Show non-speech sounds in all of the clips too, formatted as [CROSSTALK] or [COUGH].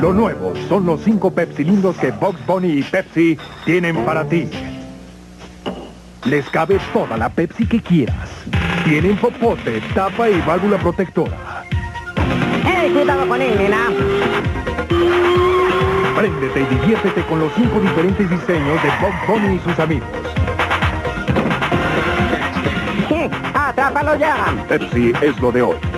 Lo nuevo son los cinco Pepsi lindos que Box Bunny y Pepsi tienen para ti. Les cabe toda la Pepsi que quieras. Tienen popote, tapa y válvula protectora. ¡Eh, cuidado con él, nena! Préndete y diviértete con los cinco diferentes diseños de Box Bunny y sus amigos. ¿Qué? ¡Atrápalo ya! Pepsi es lo de hoy.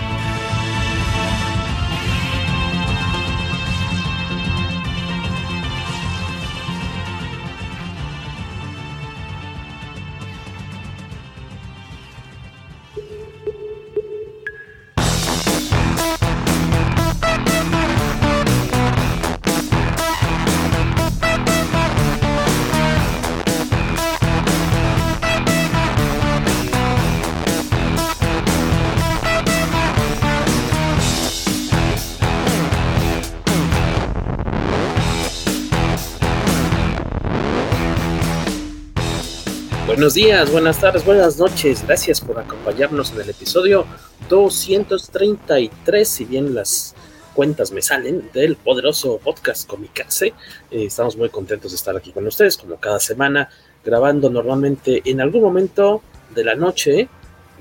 Buenos días, buenas tardes, buenas noches. Gracias por acompañarnos en el episodio 233, si bien las cuentas me salen, del poderoso podcast Comicase. Eh, estamos muy contentos de estar aquí con ustedes, como cada semana, grabando normalmente en algún momento de la noche,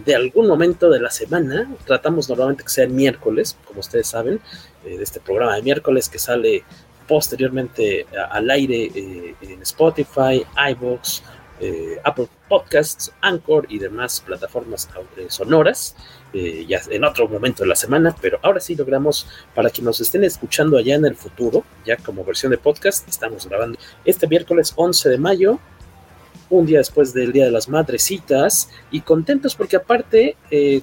de algún momento de la semana. Tratamos normalmente que sea el miércoles, como ustedes saben, eh, de este programa de miércoles que sale posteriormente a, al aire eh, en Spotify, iVoox, eh, Apple Podcasts, Anchor y demás plataformas eh, sonoras, eh, ya en otro momento de la semana, pero ahora sí logramos, para que nos estén escuchando allá en el futuro, ya como versión de podcast, estamos grabando este miércoles 11 de mayo, un día después del Día de las Madrecitas, y contentos porque aparte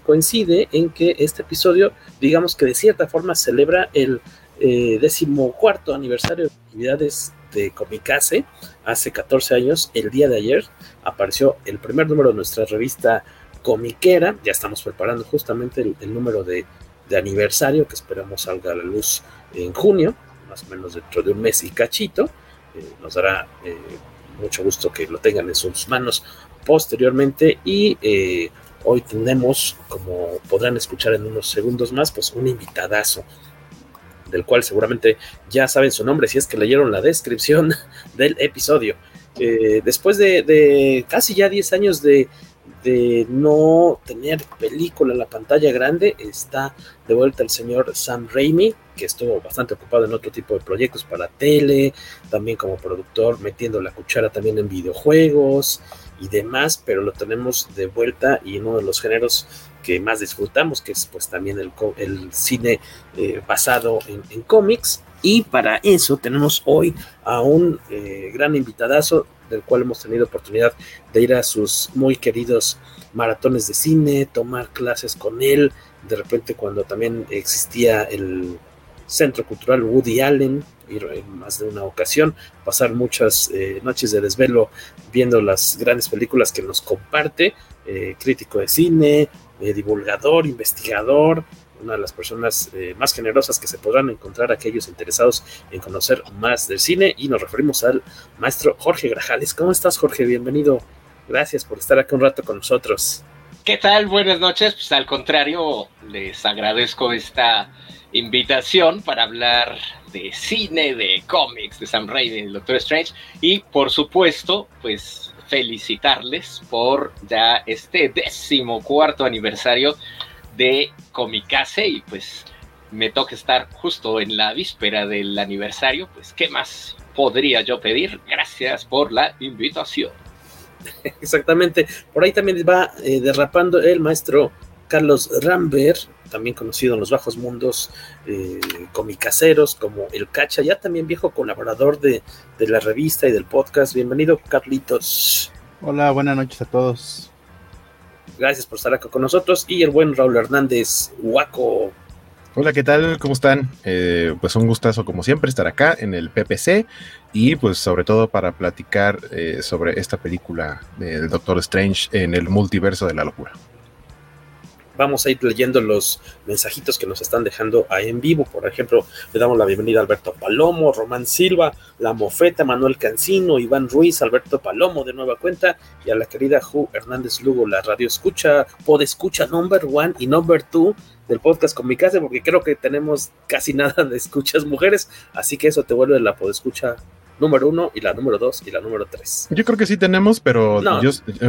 coincide en que este episodio, digamos que de cierta forma celebra el decimocuarto aniversario de actividades de Comicase, hace 14 años, el día de ayer, apareció el primer número de nuestra revista comiquera, ya estamos preparando justamente el, el número de, de, aniversario que esperamos salga a la luz en junio, más o menos dentro de un mes y cachito, eh, nos dará eh, mucho gusto que lo tengan en sus manos posteriormente. Y eh, hoy tenemos, como podrán escuchar en unos segundos más, pues un invitadazo del cual seguramente ya saben su nombre si es que leyeron la descripción [LAUGHS] del episodio. Eh, después de, de, casi ya 10 años de, de, no tener película en la pantalla grande, está de vuelta el señor Sam Raimi, que estuvo bastante ocupado en otro tipo de proyectos para tele, también como productor, metiendo la cuchara también en videojuegos y demás, pero lo tenemos de vuelta y en uno de los géneros que más disfrutamos, que es pues también el, el cine eh, basado en, cómics. Y para eso tenemos hoy a un eh, gran invitadazo del cual hemos tenido oportunidad de ir a sus muy queridos maratones de cine, tomar clases con él, de repente cuando también existía el Centro Cultural Woody Allen, ir en más de una ocasión, pasar muchas eh, noches de desvelo viendo las grandes películas que nos comparte, crítico de cine, eh, divulgador, investigador, una de las personas eh, más generosas que se podrán encontrar aquellos interesados en conocer más del cine y nos referimos al maestro Jorge Grajales. ¿Cómo estás Jorge? Bienvenido. Gracias por estar aquí un rato con nosotros. ¿Qué tal? Buenas noches. Pues al contrario, les agradezco esta invitación para hablar de cine, de cómics, de Sam Raimi, del Doctor Strange y por supuesto, pues felicitarles por ya este décimo cuarto aniversario de Comicase y pues me toca estar justo en la víspera del aniversario, pues qué más podría yo pedir. Gracias por la invitación. Exactamente. Por ahí también va eh, derrapando el maestro Carlos Rambert, también conocido en los bajos mundos eh, comicaseros como El Cacha, ya también viejo colaborador de, de, la revista y del podcast. Bienvenido, Carlitos. Hola, buenas noches a todos. Gracias por estar acá con nosotros. Y el buen Raúl Hernández, Huaco. Hola, ¿qué tal? ¿Cómo están? Eh, pues un gustazo como siempre estar acá en el PPC y pues sobre todo para platicar eh, sobre esta película del Doctor Strange en el multiverso de la locura vamos a ir leyendo los mensajitos que nos están dejando ahí en vivo. Por ejemplo, le damos la bienvenida a Alberto Palomo, Román Silva, La Mofeta, Manuel Cancino, Iván Ruiz, Alberto Palomo de nueva cuenta y a la querida Ju Hernández Lugo, la radio escucha, pod escucha number one y number two del podcast con mi casa, porque creo que tenemos casi nada de escuchas mujeres, así que eso te vuelve la pod escucha número uno y la número dos y la número tres. Yo creo que sí tenemos, pero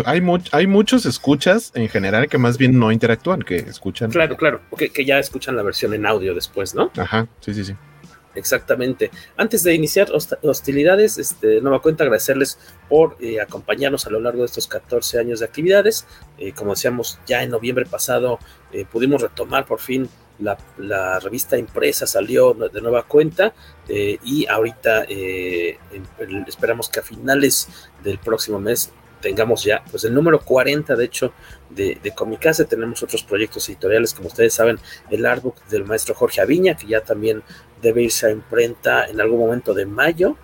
hay, hay muchos escuchas en general que más bien no interactúan, que escuchan. Claro, claro, que, que ya escuchan la versión en audio después, ¿no? Ajá, sí, sí, sí. Exactamente. Antes de iniciar hostilidades, este, nueva cuenta agradecerles por eh, acompañarnos a lo largo de estos 14 años de actividades. Eh, como decíamos, ya en noviembre pasado eh, pudimos retomar por fin la, revista impresa salió de nueva cuenta eh, y ahorita eh, esperamos que a finales del próximo mes tengamos ya pues el número 40 de hecho de, de Comicase, tenemos otros proyectos editoriales como ustedes saben el artbook del maestro Jorge Aviña que ya también debe irse a imprenta en algún momento de mayo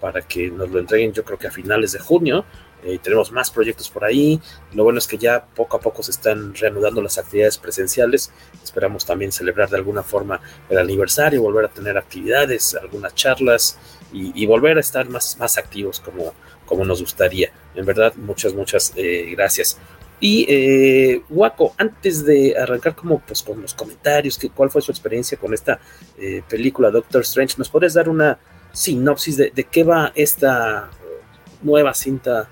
para que nos lo entreguen yo creo que a finales de junio eh, tenemos más proyectos por ahí. Lo bueno es que ya poco a poco se están reanudando las actividades presenciales. Esperamos también celebrar de alguna forma el aniversario, volver a tener actividades, algunas charlas y, volver a estar más, más activos como, como nos gustaría. En verdad, muchas, muchas eh, gracias. Y eh, Waco, antes de arrancar como pues con los comentarios, que, cuál fue su experiencia con esta eh, película Doctor Strange, ¿nos puedes dar una sinopsis de, de qué va esta nueva cinta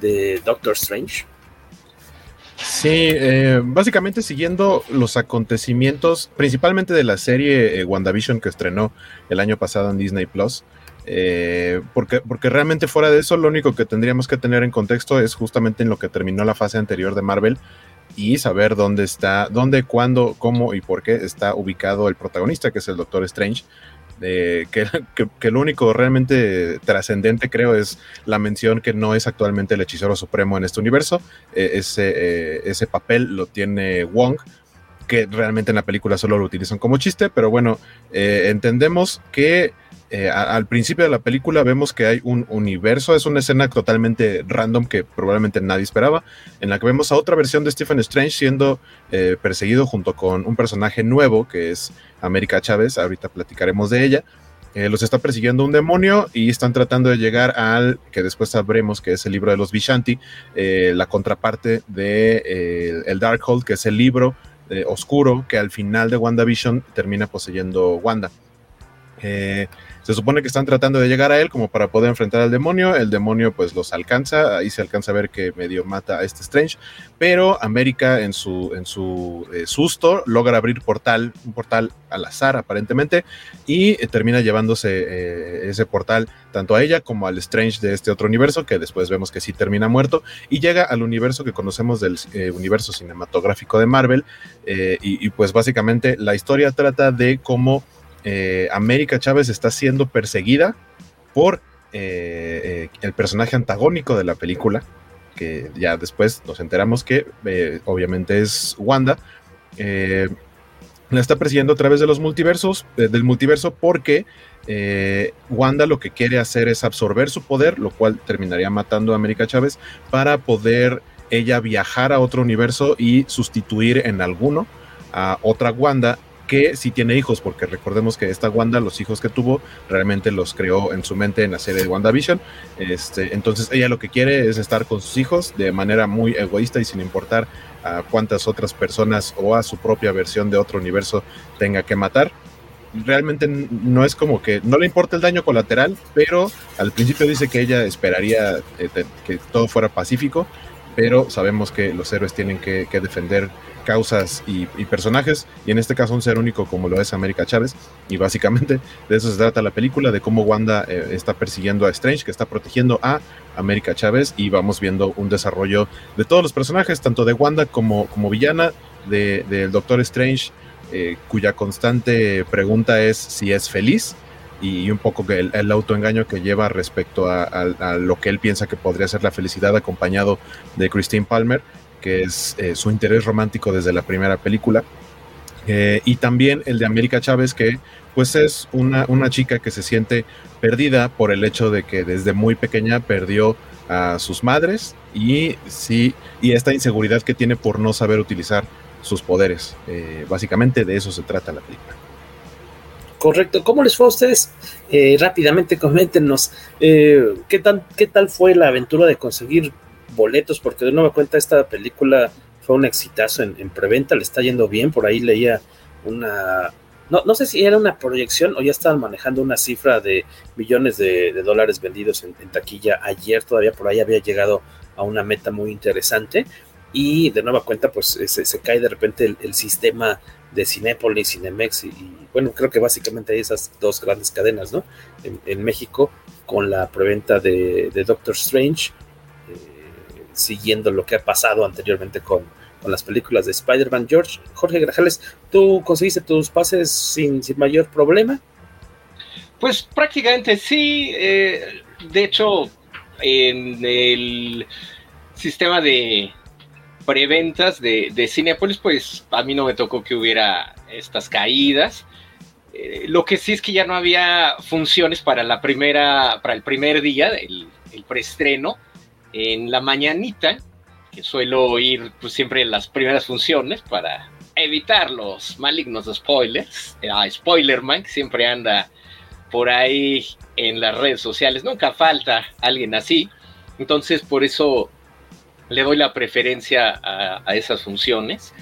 de Doctor Strange. Sí, eh, básicamente siguiendo los acontecimientos, principalmente de la serie eh, WandaVision que estrenó el año pasado en Disney Plus. Eh, porque, porque realmente fuera de eso, lo único que tendríamos que tener en contexto es justamente en lo que terminó la fase anterior de Marvel y saber dónde está, dónde, cuándo, cómo y por qué está ubicado el protagonista, que es el Doctor Strange que, lo único realmente trascendente creo es la mención que no es actualmente el hechicero supremo en este universo. Eh, ese, eh, ese papel lo tiene Wong, que realmente en la película solo lo utilizan como chiste, pero bueno, eh, entendemos que eh, al principio de la película vemos que hay un universo, es una escena totalmente random que probablemente nadie esperaba, en la que vemos a otra versión de Stephen Strange siendo eh, perseguido junto con un personaje nuevo que es América Chávez, ahorita platicaremos de ella. Los está persiguiendo un demonio y están tratando de llegar al que después sabremos que es el libro de los Vishanti, la contraparte de el Darkhold, que es el libro oscuro que al final de WandaVision termina poseyendo Wanda. Eh, se supone que están tratando de llegar a él como para poder enfrentar al demonio. El demonio pues los alcanza, ahí se alcanza a ver que medio mata a este Strange, pero América en su, en su eh, susto logra abrir portal, un portal al azar aparentemente, y eh, termina llevándose eh, ese portal tanto a ella como al Strange de este otro universo, que después vemos que sí termina muerto, y llega al universo que conocemos del universo cinematográfico de Marvel, y, y pues básicamente la historia trata de cómo eh, América Chávez está siendo perseguida por eh, eh, el personaje antagónico de la película, que ya después nos enteramos que obviamente es Wanda. la está persiguiendo a través de los multiversos, del multiverso, porque Wanda lo que quiere hacer es absorber su poder, lo cual terminaría matando a América Chávez para poder ella viajar a otro universo y sustituir en alguno a otra Wanda que sí tiene hijos, porque recordemos que esta Wanda, los hijos que tuvo, realmente los creó en su mente en la serie de WandaVision. Este, entonces ella lo que quiere es estar con sus hijos de manera muy egoísta y sin importar a cuántas otras personas o a su propia versión de otro universo tenga que matar. Realmente no es como que no le importa el daño colateral, pero al principio dice que ella esperaría eh, que todo fuera pacífico pero sabemos que los héroes tienen que, defender causas y, personajes, y en este caso un ser único como lo es América Chávez, y básicamente [LAUGHS] de eso se trata la película, de cómo Wanda eh, está persiguiendo a Strange, que está protegiendo a América Chávez, y vamos viendo un desarrollo de todos los personajes, tanto de Wanda como, como villana, del Doctor Strange, eh, cuya constante pregunta es si es feliz, y un poco el, el autoengaño que lleva respecto a, lo que él piensa que podría ser la felicidad acompañado de Christine Palmer, que es eh, su interés romántico desde la primera película. Eh, y también el de América Chávez, que pues es una, una chica que se siente perdida por el hecho de que desde muy pequeña perdió a sus madres y sí, y esta inseguridad que tiene por no saber utilizar sus poderes. Eh, básicamente de eso se trata la película. Correcto. ¿Cómo les fue a ustedes? Rápidamente coméntenos ¿qué, tal, qué tal fue la aventura de conseguir boletos, porque de nueva cuenta esta película fue un exitazo en, preventa, le está yendo bien, por ahí leía una, no, no sé si era una proyección o ya estaban manejando una cifra de millones de, dólares vendidos en, taquilla ayer, todavía por ahí había llegado a una meta muy interesante y de nueva cuenta pues se, cae de repente el sistema de Cinépolis, Cinemex y, bueno, creo que básicamente hay esas dos grandes cadenas, ¿no? En, México con la preventa de, Doctor Strange, siguiendo lo que ha pasado anteriormente con, las películas de Spider-Man. George, Jorge Grajales, ¿tú conseguiste tus pases sin, mayor problema? Pues prácticamente sí. Eh, de hecho, en el sistema de, preventas de, de Cinepolis, pues a mí no me tocó que hubiera estas caídas. Eh, lo que sí es que ya no había funciones para la primera, para el primer día, el, el preestreno, en la mañanita, que suelo ir pues, siempre en las primeras funciones para evitar los malignos spoilers. A Spoilerman, que siempre anda por ahí en las redes sociales. Nunca falta alguien así. Entonces, por eso le doy la preferencia a, esas funciones.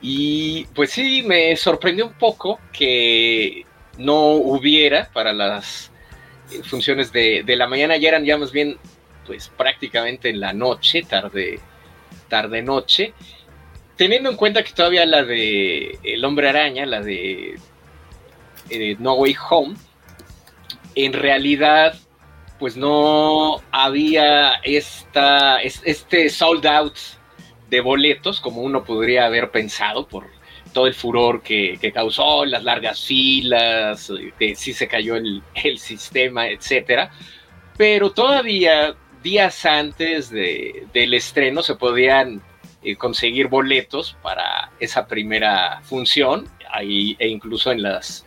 Y pues sí, me sorprendió un poco que no hubiera para las eh, funciones de, la mañana, ya eran ya más bien pues prácticamente en la noche, tarde, tarde noche, teniendo en cuenta que todavía la de El Hombre Araña, la de eh, No Way Home, en realidad pues no había esta, este sold out de boletos como uno podría haber pensado por todo el furor que, causó, las largas filas, que sí se cayó el, sistema, etcétera. Pero todavía días antes del estreno se podían eh, conseguir boletos para esa primera función ahí, e incluso en las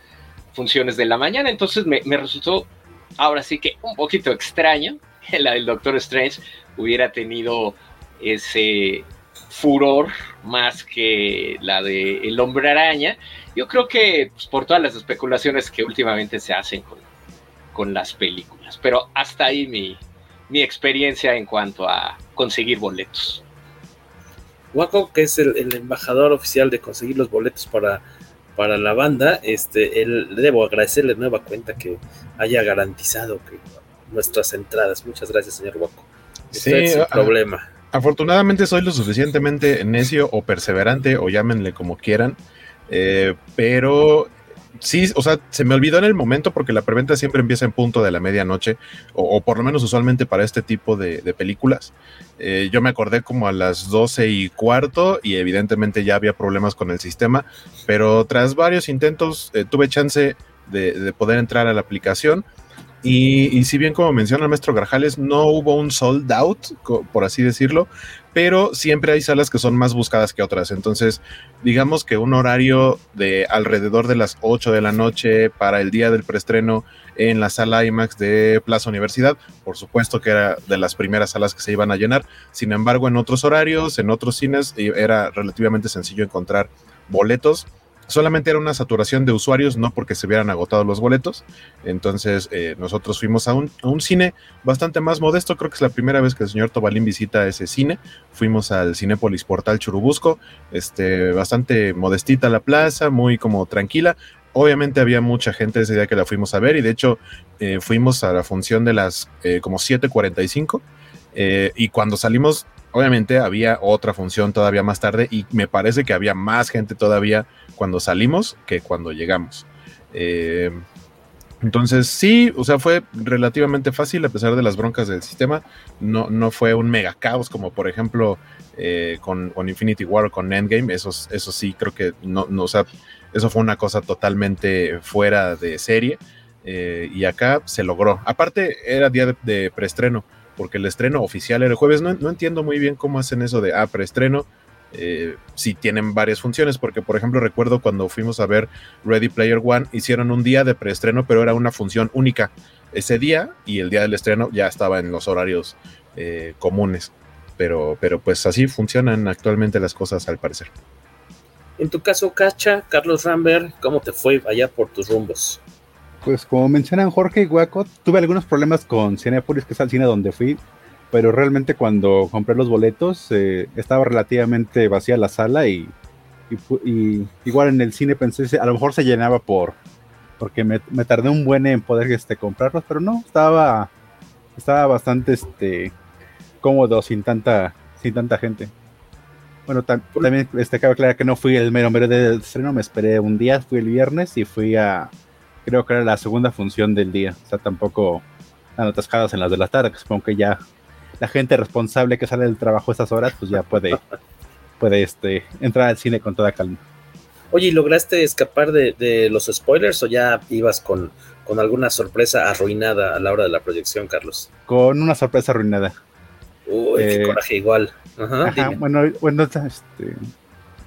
funciones de la mañana. Entonces me, me resultó ahora sí que un poquito extraño que la del Doctor Strange hubiera tenido ese furor más que la de El Hombre Araña. Yo creo que pues, por todas las especulaciones que últimamente se hacen con, con las películas. Pero hasta ahí mi, mi experiencia en cuanto a conseguir boletos. Waco, que es el, embajador oficial de conseguir los boletos para para la banda, este, él, debo agradecerle nueva cuenta que haya garantizado que nuestras entradas. Muchas gracias, señor Waco. Sí, problema. Afortunadamente soy lo suficientemente necio o perseverante, o llámenle como quieran, eh, pero sí, o sea, se me olvidó en el momento porque la preventa siempre empieza en punto de la medianoche, o, por lo menos usualmente para este tipo de, películas. Eh, yo me acordé como a las 12 y cuarto y evidentemente ya había problemas con el sistema, pero tras varios intentos eh, tuve chance de, poder entrar a la aplicación. Y, y, si bien como menciona el maestro Grajales, no hubo un sold out, por así decirlo, pero siempre hay salas que son más buscadas que otras. Entonces, digamos que un horario de alrededor de las 8 de la noche para el día del preestreno en la sala IMAX de Plaza Universidad, por supuesto que era de las primeras salas que se iban a llenar. Sin embargo, en otros horarios, en otros cines, era relativamente sencillo encontrar boletos solamente era una saturación de usuarios, no porque se hubieran agotado los boletos. Entonces eh, nosotros fuimos a un, cine bastante más modesto, creo que es la primera vez que el señor Tobalín visita ese cine. Fuimos al Cinépolis Portal Churubusco, este, bastante modestita la plaza, muy como tranquila. Obviamente había mucha gente ese día que la fuimos a ver y de hecho eh, fuimos a la función de las eh, como 7.45 y cuando salimos obviamente había otra función todavía más tarde y me parece que había más gente todavía cuando salimos que cuando llegamos. Eh, entonces sí, o sea, fue relativamente fácil a pesar de las broncas del sistema. No, no fue un mega caos como por ejemplo eh, con, Infinity War o con Endgame. Eso, eso sí, creo que no, no, o sea, eso fue una cosa totalmente fuera de serie. Eh, y acá se logró. Aparte, era día de, preestreno, porque el estreno oficial era el jueves. No, no entiendo muy bien cómo hacen eso de, ah, preestreno eh, si tienen varias funciones, porque por ejemplo recuerdo cuando fuimos a ver Ready Player One, hicieron un día de preestreno, pero era una función única ese día y el día del estreno ya estaba en los horarios eh, comunes. Pero, pero pues así funcionan actualmente las cosas al parecer. En tu caso, Cacha, Carlos Rambert, ¿cómo te fue allá por tus rumbos? Pues como mencionan Jorge y Guaco, tuve algunos problemas con Cinepolis, que es el cine donde fui, pero realmente cuando compré los boletos eh, estaba relativamente vacía la sala y, igual en el cine pensé a lo mejor se llenaba por porque me, tardé un buen en poder este, comprarlos, pero no, estaba estaba bastante este cómodo sin tanta sin tanta gente. Bueno, también este, cabe aclarar que no fui el mero mero del estreno, me esperé un día, fui el viernes y fui a, creo que era la segunda función del día, o sea, tampoco tan atascadas en las de la tarde, que supongo que ya la gente responsable que sale del trabajo a estas horas, pues ya puede, [LAUGHS] puede este, entrar al cine con toda calma. Oye, ¿y lograste escapar de, los spoilers o ya ibas con, con, alguna sorpresa arruinada a la hora de la proyección, Carlos? Con una sorpresa arruinada. Uy, qué eh, coraje igual. Ajá, bueno, bueno, este,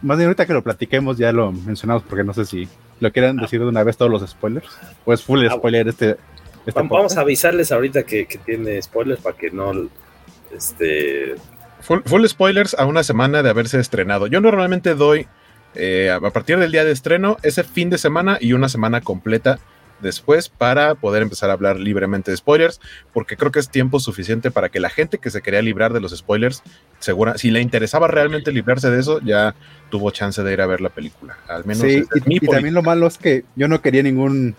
más de ahorita que lo platiquemos ya lo mencionamos porque no sé si lo quieren ah. decir de una vez todos los spoilers. Pues full ah, spoiler este. este vamos, a avisarles ahorita que, que tiene spoilers para que no este. Full, spoilers a una semana de haberse estrenado. Yo normalmente doy eh, a partir del día de estreno ese fin de semana y una semana completa después para poder empezar a hablar libremente de spoilers, porque creo que es tiempo suficiente para que la gente que se quería librar de los spoilers, segura, si le interesaba realmente librarse de eso, ya tuvo chance de ir a ver la película. Al menos. Sí, y, también lo malo es que yo no quería ningún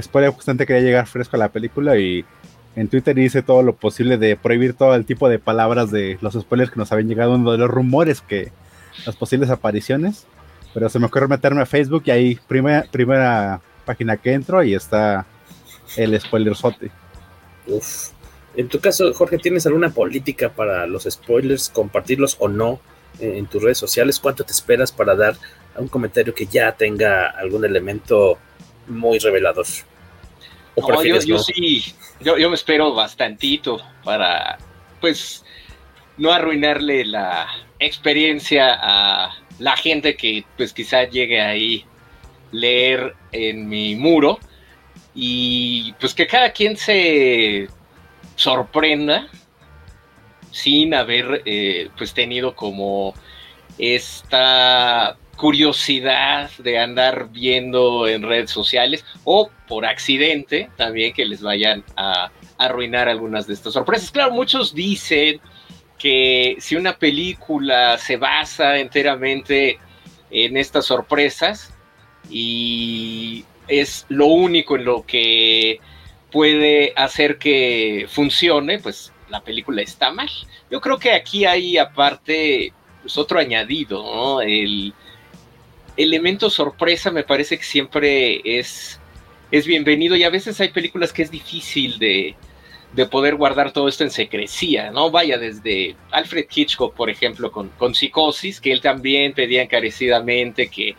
spoiler, justamente quería llegar fresco a la película y en Twitter hice todo lo posible de prohibir todo el tipo de palabras de los spoilers que nos habían llegado, uno de los rumores que las posibles apariciones. Pero se me ocurrió meterme a Facebook y ahí primera, primera página que entro y está el spoiler sote. Uf. En tu caso, Jorge, ¿tienes alguna política para los spoilers, compartirlos o no en tus redes sociales? ¿Cuánto te esperas para dar un comentario que ya tenga algún elemento muy revelador? ¿O yo, sí, yo, yo me espero bastantito para, pues, no arruinarle la experiencia a la gente que, pues, quizá llegue ahí leer en mi muro y, pues, que cada quien se sorprenda sin haber, eh, pues, tenido como esta curiosidad de andar viendo en redes sociales o por accidente también que les vayan a arruinar algunas de estas sorpresas. Claro, muchos dicen que si una película se basa enteramente en estas sorpresas y es lo único en lo que puede hacer que funcione, pues la película está mal. Yo creo que aquí hay aparte pues, otro añadido, ¿no? El, elemento sorpresa me parece que siempre es, es bienvenido y a veces hay películas que es difícil de, poder guardar todo esto en secrecía, ¿no? Vaya desde Alfred Hitchcock, por ejemplo, con, con Psicosis, que él también pedía encarecidamente que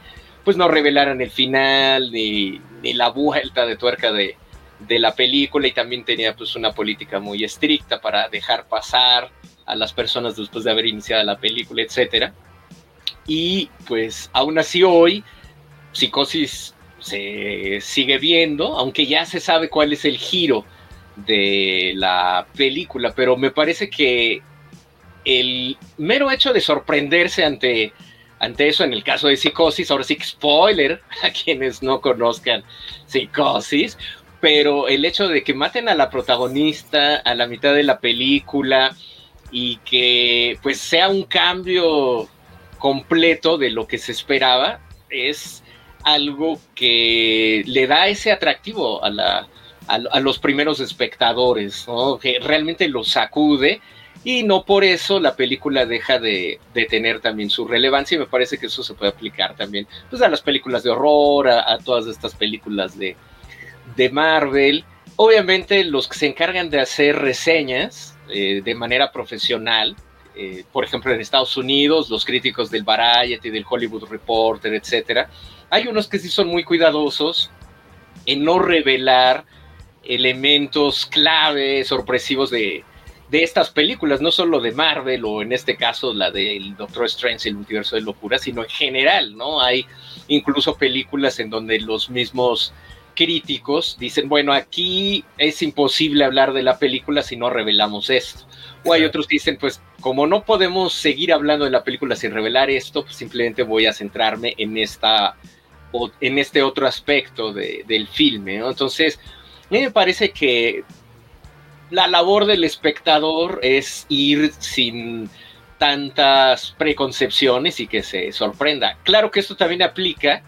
pues no revelaran el final ni, ni la vuelta de tuerca de, de la película y también tenía pues una política muy estricta para dejar pasar a las personas después de haber iniciado la película, etcétera. Y pues aún así hoy, Psicosis se sigue viendo, aunque ya se sabe cuál es el giro de la película, pero me parece que el mero hecho de sorprenderse ante, ante eso en el caso de Psicosis, ahora sí spoiler [LAUGHS] a quienes no conozcan Psicosis, pero el hecho de que maten a la protagonista a la mitad de la película y que pues sea un cambio completo de lo que se esperaba, es algo que le da ese atractivo a, la, a, los primeros espectadores, que realmente los sacude y no por eso la película deja de, tener también su relevancia y me parece que eso se puede aplicar también pues, a las películas de horror, a, todas estas películas de, de, Marvel. Obviamente los que se encargan de hacer reseñas eh, de manera profesional, eh, por ejemplo en Estados Unidos, los críticos del Variety, del Hollywood Reporter, etcétera, hay unos que sí son muy cuidadosos en no revelar elementos clave, sorpresivos de, de estas películas, no solo de Marvel o en este caso la del Doctor Strange, el universo de locura, sino en general, ¿no? Hay incluso películas en donde los mismos críticos dicen, bueno, aquí es imposible hablar de la película si no revelamos esto. O hay otros que dicen, pues como no podemos seguir hablando de la película sin revelar esto, pues simplemente voy a centrarme en esta en este otro aspecto del filme, ¿no? Entonces, a mí me parece que la labor del espectador es ir sin tantas preconcepciones y que se sorprenda. Claro que esto también aplica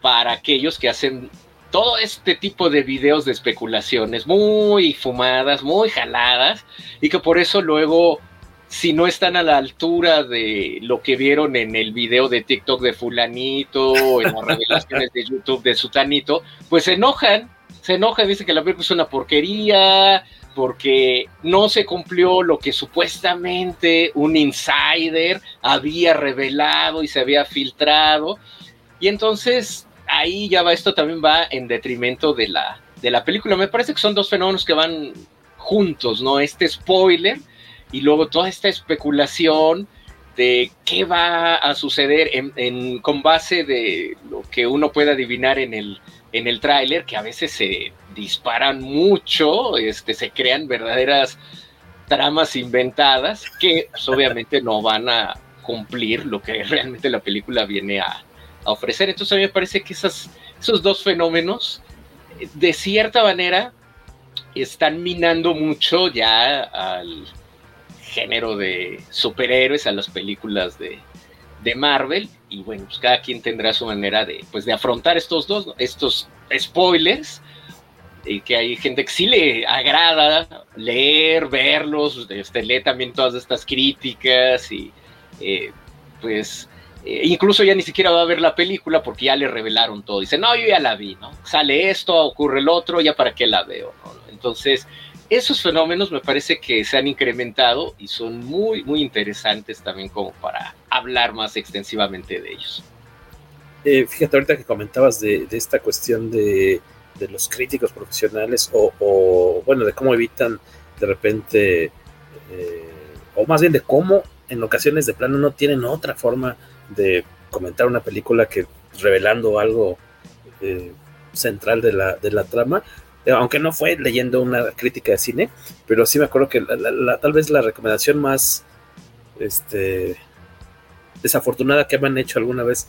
para aquellos que hacen todo este tipo de videos de especulaciones muy fumadas, muy jaladas, y que por eso luego, si no están a la altura de lo que vieron en el video de TikTok de fulanito, o en las revelaciones de YouTube de sutanito, pues se enojan se enoja dice que la película es una porquería, porque no se cumplió lo que supuestamente un insider había revelado y se había filtrado. Y entonces ahí ya va, esto también va en detrimento de la, de la película. Me parece que son dos fenómenos que van juntos, ¿no? Este spoiler y luego toda esta especulación de qué va a suceder en, con base de lo que uno puede adivinar en el, en el tráiler, que a veces se disparan mucho, este, se crean verdaderas tramas inventadas que pues, obviamente no van a cumplir lo que realmente la película viene a, ofrecer. Entonces a mí me parece que esas, esos dos fenómenos, de cierta manera, están minando mucho ya al género de superhéroes, a las películas de, de Marvel y bueno, pues cada quien tendrá su manera de, pues, de afrontar estos dos, estos spoilers, y que hay gente que sí le agrada leer, verlos, este, lee también todas estas críticas y eh, pues eh, incluso ya ni siquiera va a ver la película porque ya le revelaron todo. Dice, no, yo ya la vi, ¿no? Sale esto, ocurre el otro, ya para qué la veo, ¿no? Entonces, esos fenómenos me parece que se han incrementado y son muy, muy interesantes también como para hablar más extensivamente de ellos. Eh, fíjate ahorita que comentabas de, esta cuestión de, los críticos profesionales o, bueno, de cómo evitan de repente, eh, o más bien de cómo en ocasiones de plano no tienen otra forma de comentar una película que revelando algo eh, central de la, de la trama, aunque no fue leyendo una crítica de cine, pero sí me acuerdo que tal vez la recomendación más este, desafortunada que me han hecho alguna vez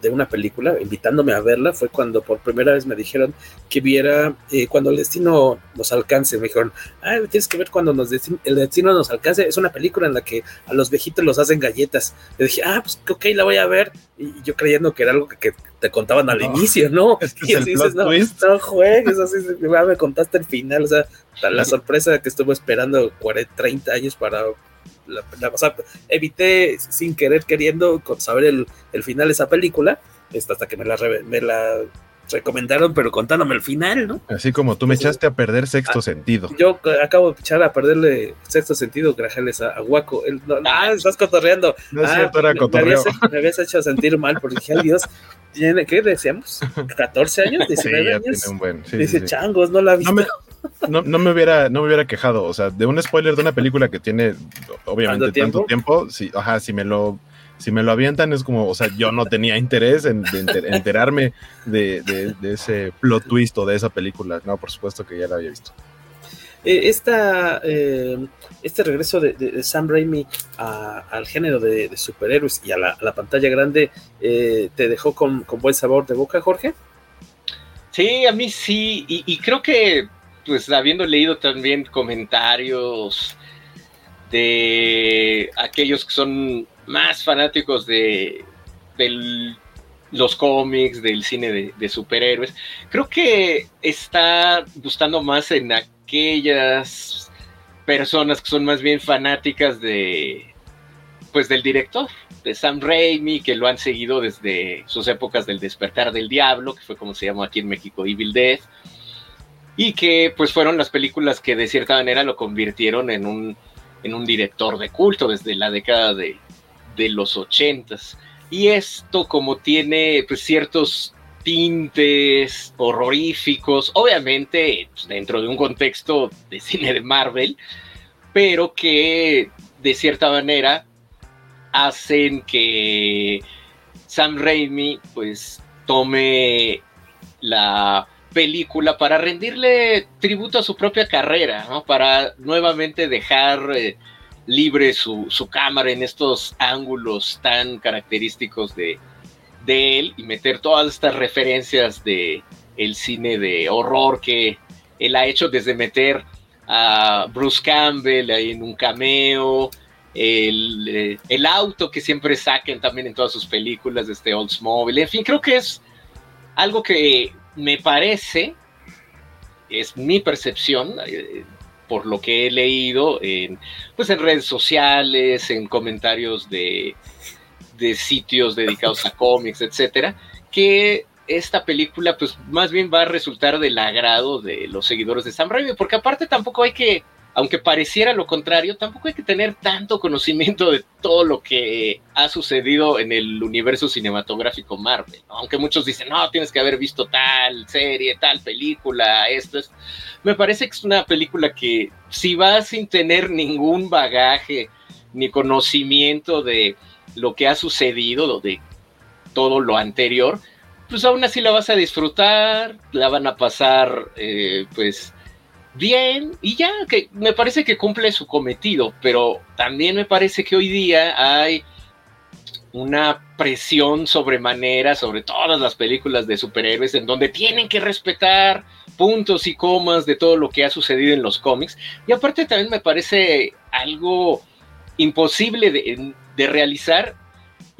de una película, invitándome a verla, fue cuando por primera vez me dijeron que viera eh, cuando el destino nos alcance. Me dijeron, ah, tienes que ver cuando nos el destino nos alcance. Es una película en la que a los viejitos los hacen galletas. Le dije, ah, pues ok, la voy a ver. Y yo creyendo que era algo que, te contaban al inicio, ¿no? [LAUGHS] y así dices, no, no juegues, así me contaste el final. O sea, la, sorpresa que estuve esperando 40, 30 años para la, evité sin querer queriendo saber el, el, final de esa película, hasta que me la, me la recomendaron, pero contándome el final, ¿no? Así como tú me echaste a perder sexto ah, sentido. Yo acabo de echar a perderle sexto sentido, gracias a, a Guaco. ah, estás cotorreando. No es ah, cierto, era cotorreo. Me habías, hecho sentir mal porque dije, ay Dios, ¿tiene, ¿qué decíamos? ¿14 años? ¿19 [LAUGHS] sí, años? Tiene un buen. Dice, changos, no la vi. No me, no, me hubiera, no me hubiera quejado, o sea, de un spoiler de una película que tiene obviamente tanto tiempo, si, ajá, si me lo si me lo avientan es como, o sea, yo no tenía interés en, enterarme de, ese plot twist o de esa película. No, por supuesto que ya la había visto. Eh, esta, eh, este regreso de, Sam Raimi al género de, superhéroes y a la, pantalla grande, eh, ¿te dejó con, buen sabor de boca, Jorge? Sí, a mí sí, y, y creo que, pues habiendo leído también comentarios de aquellos que son más fanáticos de, los cómics, del cine de, superhéroes, creo que está gustando más en aquellas personas que son más bien fanáticas de, pues del director, de Sam Raimi, que lo han seguido desde sus épocas del Despertar del Diablo, que fue como se llamó aquí en México Evil Death, y que pues fueron las películas que de cierta manera lo convirtieron en un, en un director de culto desde la década de, de los ochentas. Y esto como tiene pues, ciertos tintes horroríficos, obviamente pues, dentro de un contexto de [LAUGHS] cine de Marvel, pero que de cierta manera hacen que Sam Raimi pues tome la película para rendirle tributo a su propia carrera, ¿no? Para nuevamente dejar eh, libre su, su, cámara en estos ángulos tan característicos de, de, él y meter todas estas referencias de el cine de horror que él ha hecho desde meter a Bruce Campbell ahí en un cameo, el, eh, el, auto que siempre saquen también en todas sus películas, este Oldsmobile, en fin, creo que es algo que me parece, es mi percepción, eh, por lo que he leído en, pues en redes sociales, en comentarios de, de sitios dedicados a cómics, etcétera, que esta película pues más bien va a resultar del agrado de los seguidores de Sam Raimi, porque aparte tampoco hay que aunque pareciera lo contrario, tampoco hay que tener tanto conocimiento de todo lo que ha sucedido en el universo cinematográfico Marvel. Aunque muchos dicen, no, tienes que haber visto tal serie, tal película, esto es. Me parece que es una película que, si vas sin tener ningún bagaje ni conocimiento de lo que ha sucedido, de todo lo anterior, pues aún así la vas a disfrutar, la van a pasar, eh, pues bien y ya, que me parece que cumple su cometido, pero también me parece que hoy día hay una presión sobremanera sobre todas las películas de superhéroes en donde tienen que respetar puntos y comas de todo lo que ha sucedido en los cómics. Y aparte también me parece algo imposible de, de realizar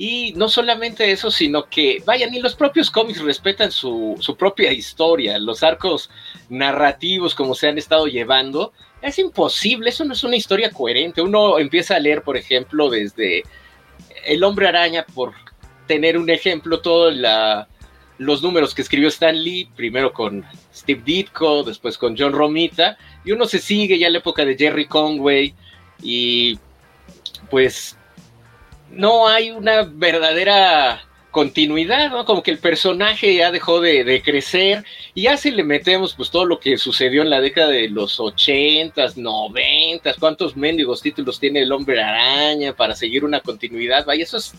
y no solamente eso, sino que, vaya, ni los propios cómics respetan su, su, propia historia, los arcos narrativos como se han estado llevando. Es imposible, eso no es una historia coherente. Uno empieza a leer, por ejemplo, desde El hombre araña, por tener un ejemplo, todos los números que escribió Stan Lee, primero con Steve Ditko, después con John Romita, y uno se sigue ya en la época de Jerry Conway, y pues no hay una verdadera continuidad, ¿no? Como que el personaje ya dejó de, crecer y ya si le metemos pues todo lo que sucedió en la década de los ochentas, noventas, cuántos mendigos títulos tiene el hombre araña para seguir una continuidad, vaya, eso es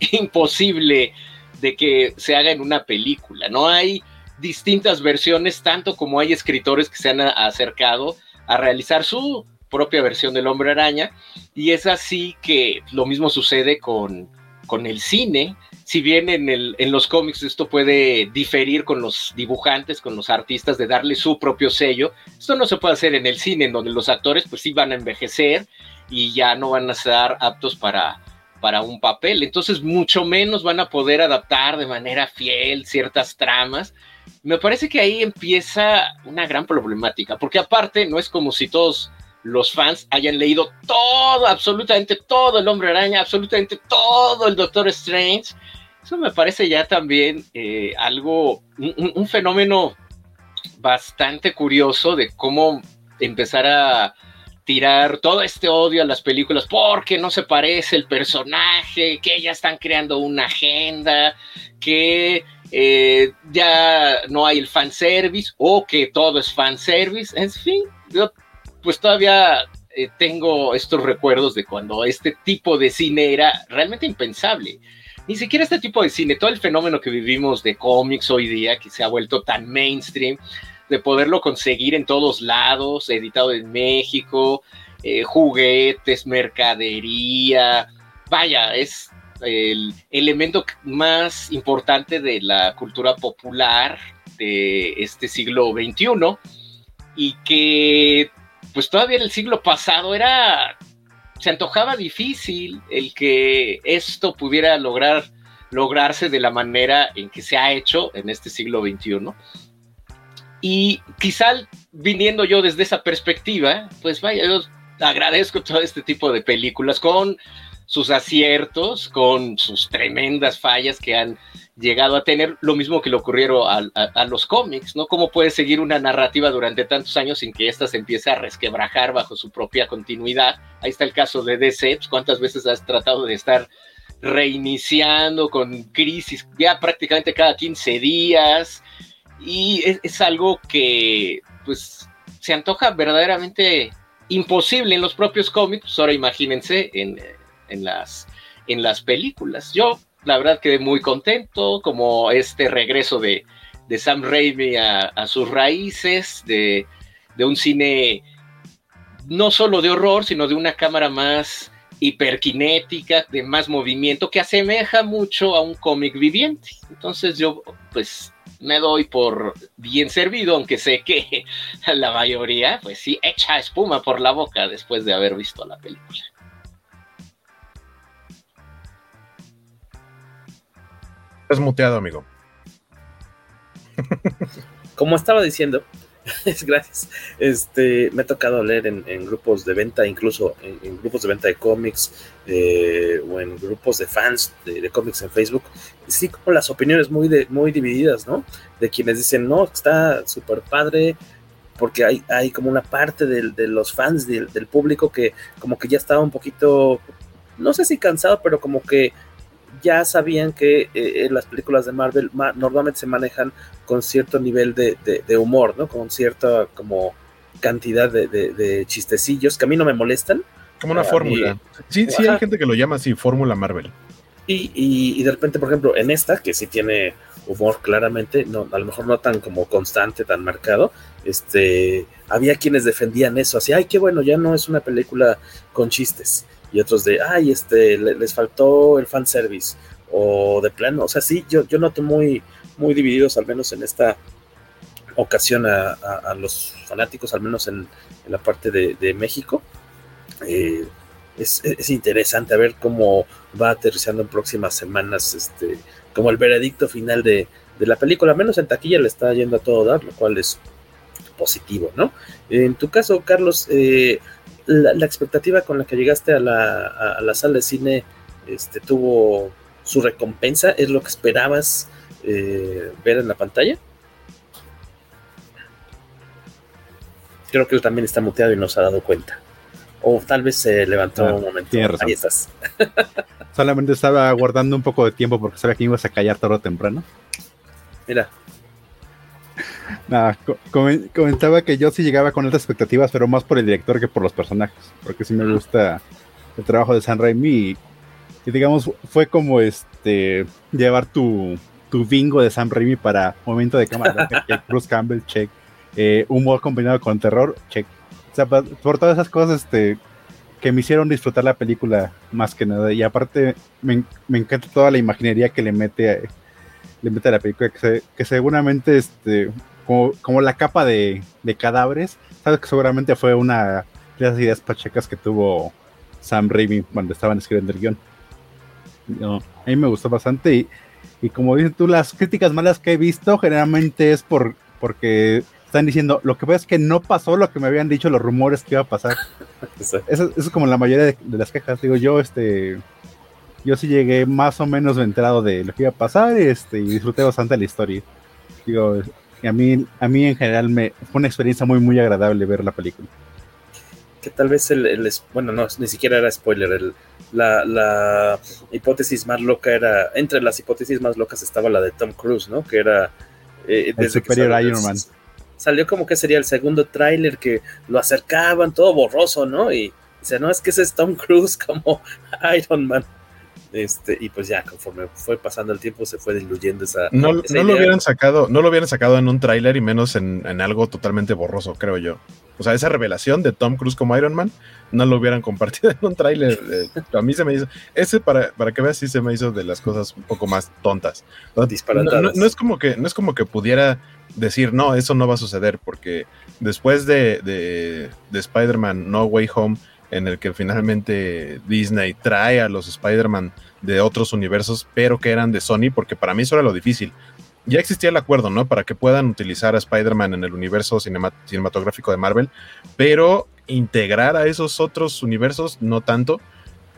[LAUGHS] imposible de que se haga en una película, no hay distintas versiones, tanto como hay escritores que se han acercado a realizar su propia versión del hombre araña. Y es así que lo mismo sucede con, con el cine. Si bien en, el, en los cómics esto puede diferir con los dibujantes, con los artistas, de darle su propio sello, esto no se puede hacer en el cine, donde los actores pues sí van a envejecer y ya no van a estar aptos para, para un papel. Entonces mucho menos van a poder adaptar de manera fiel ciertas tramas. Me parece que ahí empieza una gran problemática, porque aparte no es como si todos los fans hayan leído todo, absolutamente todo el hombre araña, absolutamente todo el Doctor Strange. Eso me parece ya también eh, algo, un, fenómeno bastante curioso de cómo empezar a tirar todo este odio a las películas porque no se parece el personaje, que ya están creando una agenda, que eh, ya no hay el fanservice o que todo es fanservice, en fin, yo pues todavía eh, tengo estos recuerdos de cuando este tipo de cine era realmente impensable. Ni siquiera este tipo de cine, todo el fenómeno que vivimos de cómics hoy día, que se ha vuelto tan mainstream, de poderlo conseguir en todos lados, editado en México, eh, juguetes, mercadería, vaya, es el elemento más importante de la cultura popular de este siglo XXI y que pues todavía en el siglo pasado era, se antojaba difícil el que esto pudiera lograr, lograrse de la manera en que se ha hecho en este siglo XXI. Y quizá viniendo yo desde esa perspectiva, pues vaya, yo agradezco todo este tipo de películas con sus aciertos, con sus tremendas fallas que han llegado a tener, lo mismo que le ocurrieron a, los cómics, ¿no? ¿Cómo puede seguir una narrativa durante tantos años sin que ésta se empiece a resquebrajar bajo su propia continuidad? Ahí está el caso de DC, pues, ¿cuántas veces has tratado de estar reiniciando con crisis ya prácticamente cada 15 días? Y es, algo que, pues, se antoja verdaderamente imposible en los propios cómics, pues, ahora imagínense en, en, las, en las películas. Yo la verdad quedé muy contento, como este regreso de, Sam Raimi a, sus raíces, de, un cine no solo de horror, sino de una cámara más hiperkinética, de más movimiento, que asemeja mucho a un cómic viviente. Entonces yo, pues, me doy por bien servido, aunque sé que [LAUGHS] la mayoría, pues sí, echa espuma por la boca después de haber visto la película. Estás muteado, amigo. [LAUGHS] Como estaba diciendo, [LAUGHS] es gracias. Este, me ha tocado leer en, grupos de venta, incluso en, grupos de venta de cómics eh, o en grupos de fans de, cómics en Facebook. Sí, como las opiniones muy, de, muy divididas, ¿no? De quienes dicen, no, está súper padre, porque hay, hay como una parte de, los fans, del público que como que ya estaba un poquito, no sé si cansado, pero como que ya sabían que eh, las películas de Marvel normalmente se manejan con cierto nivel de, humor, ¿no? Con cierta como cantidad de, chistecillos que a mí no me molestan. Como una fórmula. Sí, sí hay gente que lo llama así, fórmula Marvel. Y, de repente, por ejemplo, en esta, que sí tiene humor claramente, no, a lo mejor no tan como constante, tan marcado, este, había quienes defendían eso, así, ay, qué bueno, ya no es una película con chistes y otros de, ay, este, les faltó el fanservice, o de plano, o sea, sí, yo, yo noto muy, muy divididos, al menos en esta ocasión, a, los fanáticos, al menos en, la parte de, México. Eh, es, interesante a ver cómo va aterrizando en próximas semanas, este, como el veredicto final de, de la película, al menos en taquilla le está yendo a todo dar, lo cual es positivo, ¿no? En tu caso, Carlos, eh, la, expectativa con la que llegaste a la, sala de cine este, tuvo su recompensa? ¿Es lo que esperabas eh, ver en la pantalla? Creo que él también está muteado y no se ha dado cuenta. O tal vez se levantó ah, un momento. Ahí estás. [LAUGHS] Solamente estaba guardando un poco de tiempo porque sabía que ibas a callar tarde o temprano. Mira, [LAUGHS] Nada, comentaba que yo sí llegaba con altas expectativas, pero más por el director que por los personajes, porque sí me gusta el trabajo de San Raimi y, digamos fue como este llevar tu, tu bingo de San Raimi para momento de cámara, [LAUGHS] Bruce Campbell, check, eh, humor combinado con terror, check. O sea, por, todas esas cosas este, que me hicieron disfrutar la película más que nada. Y aparte me, me encanta toda la imaginería que le mete a, le mete a la película, que, que seguramente este, como, la capa de, cadáveres. Sabes que seguramente fue una de las ideas pachecas que tuvo Sam Raimi cuando estaban escribiendo el guion. a mí me gustó bastante y, como dices tú, las críticas malas que he visto generalmente es por porque están diciendo, lo que pasa es que no pasó lo que me habían dicho los rumores que iba a pasar. [LAUGHS] eso, es como la mayoría de, las quejas. Digo, yo este yo sí llegué más o menos enterado de lo que iba a pasar este, y disfruté bastante la historia. Digo, y a mí, a mí en general me fue una experiencia muy, muy agradable ver la película. Que tal vez el, bueno, no, ni siquiera era spoiler, el, la, la, hipótesis más loca era, entre las hipótesis más locas estaba la de Tom Cruise, ¿no? Que era... Eh, el Superior Iron Man. Salió como que sería el segundo tráiler que lo acercaban, todo borroso, ¿no? Y dice, no, es que ese es Tom Cruise como [LAUGHS] Iron Man. Este, y pues ya, conforme fue pasando el tiempo, se fue diluyendo esa. No, lo hubieran sacado, no lo hubieran sacado en un tráiler y menos en, algo totalmente borroso, creo yo. O sea, esa revelación de Tom Cruise como Iron Man, no lo hubieran compartido en un tráiler. Eh, a mí se me hizo. Ese, para, para que veas, sí se me hizo de las cosas un poco más tontas. No, es como que, no es como que pudiera decir, no, eso no va a suceder, porque después de, de, de Spider-Man No Way Home en el que finalmente Disney trae a los Spider-Man de otros universos, pero que eran de Sony, porque para mí eso era lo difícil. Ya existía el acuerdo, ¿no? Para que puedan utilizar a Spider-Man en el universo cinematográfico de Marvel, pero integrar a esos otros universos, no tanto.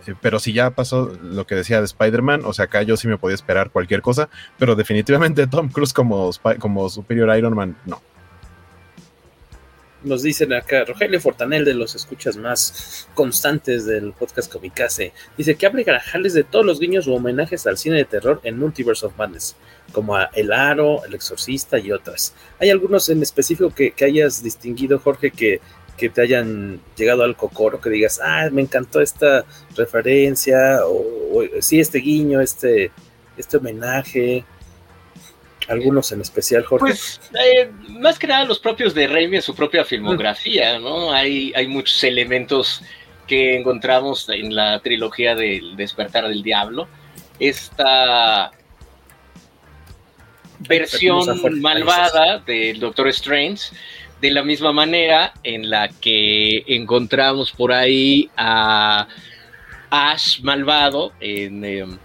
Eh, pero si ya pasó lo que decía de Spider-Man, o sea, acá yo sí me podía esperar cualquier cosa, pero definitivamente Tom Cruise como, como Superior Iron Man, no. Nos dicen acá, Rogelio Fortanel de los escuchas más constantes del podcast Comicase, dice que hable Garajales de todos los guiños o homenajes al cine de terror en Multiverse of Madness, como a El Aro, El Exorcista y otras. ¿Hay algunos en específico que, que hayas distinguido, Jorge, que que te hayan llegado al cocoro, que digas, ah, me encantó esta referencia, o, sí, este guiño, este, este homenaje, algunos en especial, Jorge. Pues eh, más que nada los propios de Raimi en su propia filmografía, ¿no? Hay, hay muchos elementos que encontramos en la trilogía del Despertar del Diablo. Esta versión malvada del Doctor Strange de la misma manera en la que encontramos por ahí a Ash malvado en em,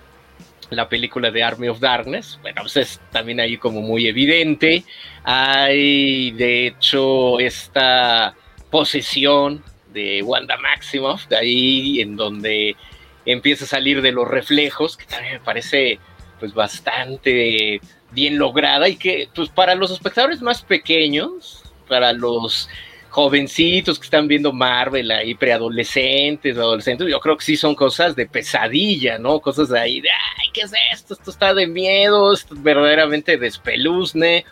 la película de Army of Darkness. Bueno, pues es también ahí como muy evidente. Hay de hecho esta posesión de Wanda Maximoff, de ahí en donde empieza a salir de los reflejos, que también me parece pues bastante bien lograda y que pues para los espectadores más pequeños para los jovencitos que están viendo Marvel ahí, preadolescentes, adolescentes, yo creo que sí son cosas de pesadilla, ¿no? Cosas de ahí de, ay, ¿qué es esto? Esto está de miedo, esto es verdaderamente despeluzne.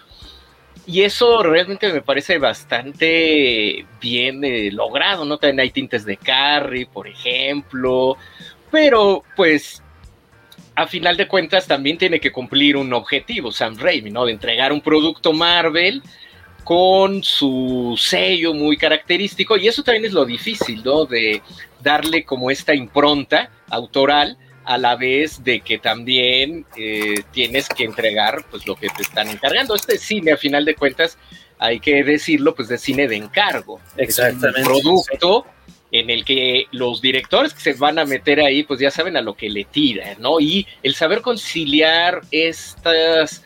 Y eso realmente me parece bastante bien eh, logrado, ¿no? También hay tintes de Carrie, por ejemplo, pero pues a final de cuentas también tiene que cumplir un objetivo, Sam Raimi, ¿no? De entregar un producto Marvel con su sello muy característico y eso también es lo difícil, ¿no? De darle como esta impronta autoral a la vez de que también eh, tienes que entregar pues lo que te están encargando. Este cine, a final de cuentas, hay que decirlo, pues de cine de encargo. Exactamente. un producto en el que los directores que se van a meter ahí, pues ya saben a lo que le tiran, ¿no? Y el saber conciliar estas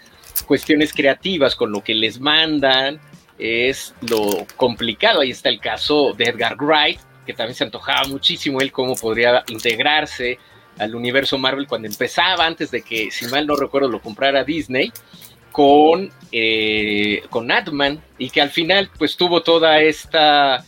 cuestiones creativas con lo que les mandan, es lo complicado. Ahí está el caso de Edgar Wright, que también se antojaba muchísimo él cómo podría integrarse al universo Marvel cuando empezaba, antes de que, si mal no recuerdo, lo comprara Disney, con, eh, con y que al final pues tuvo toda esta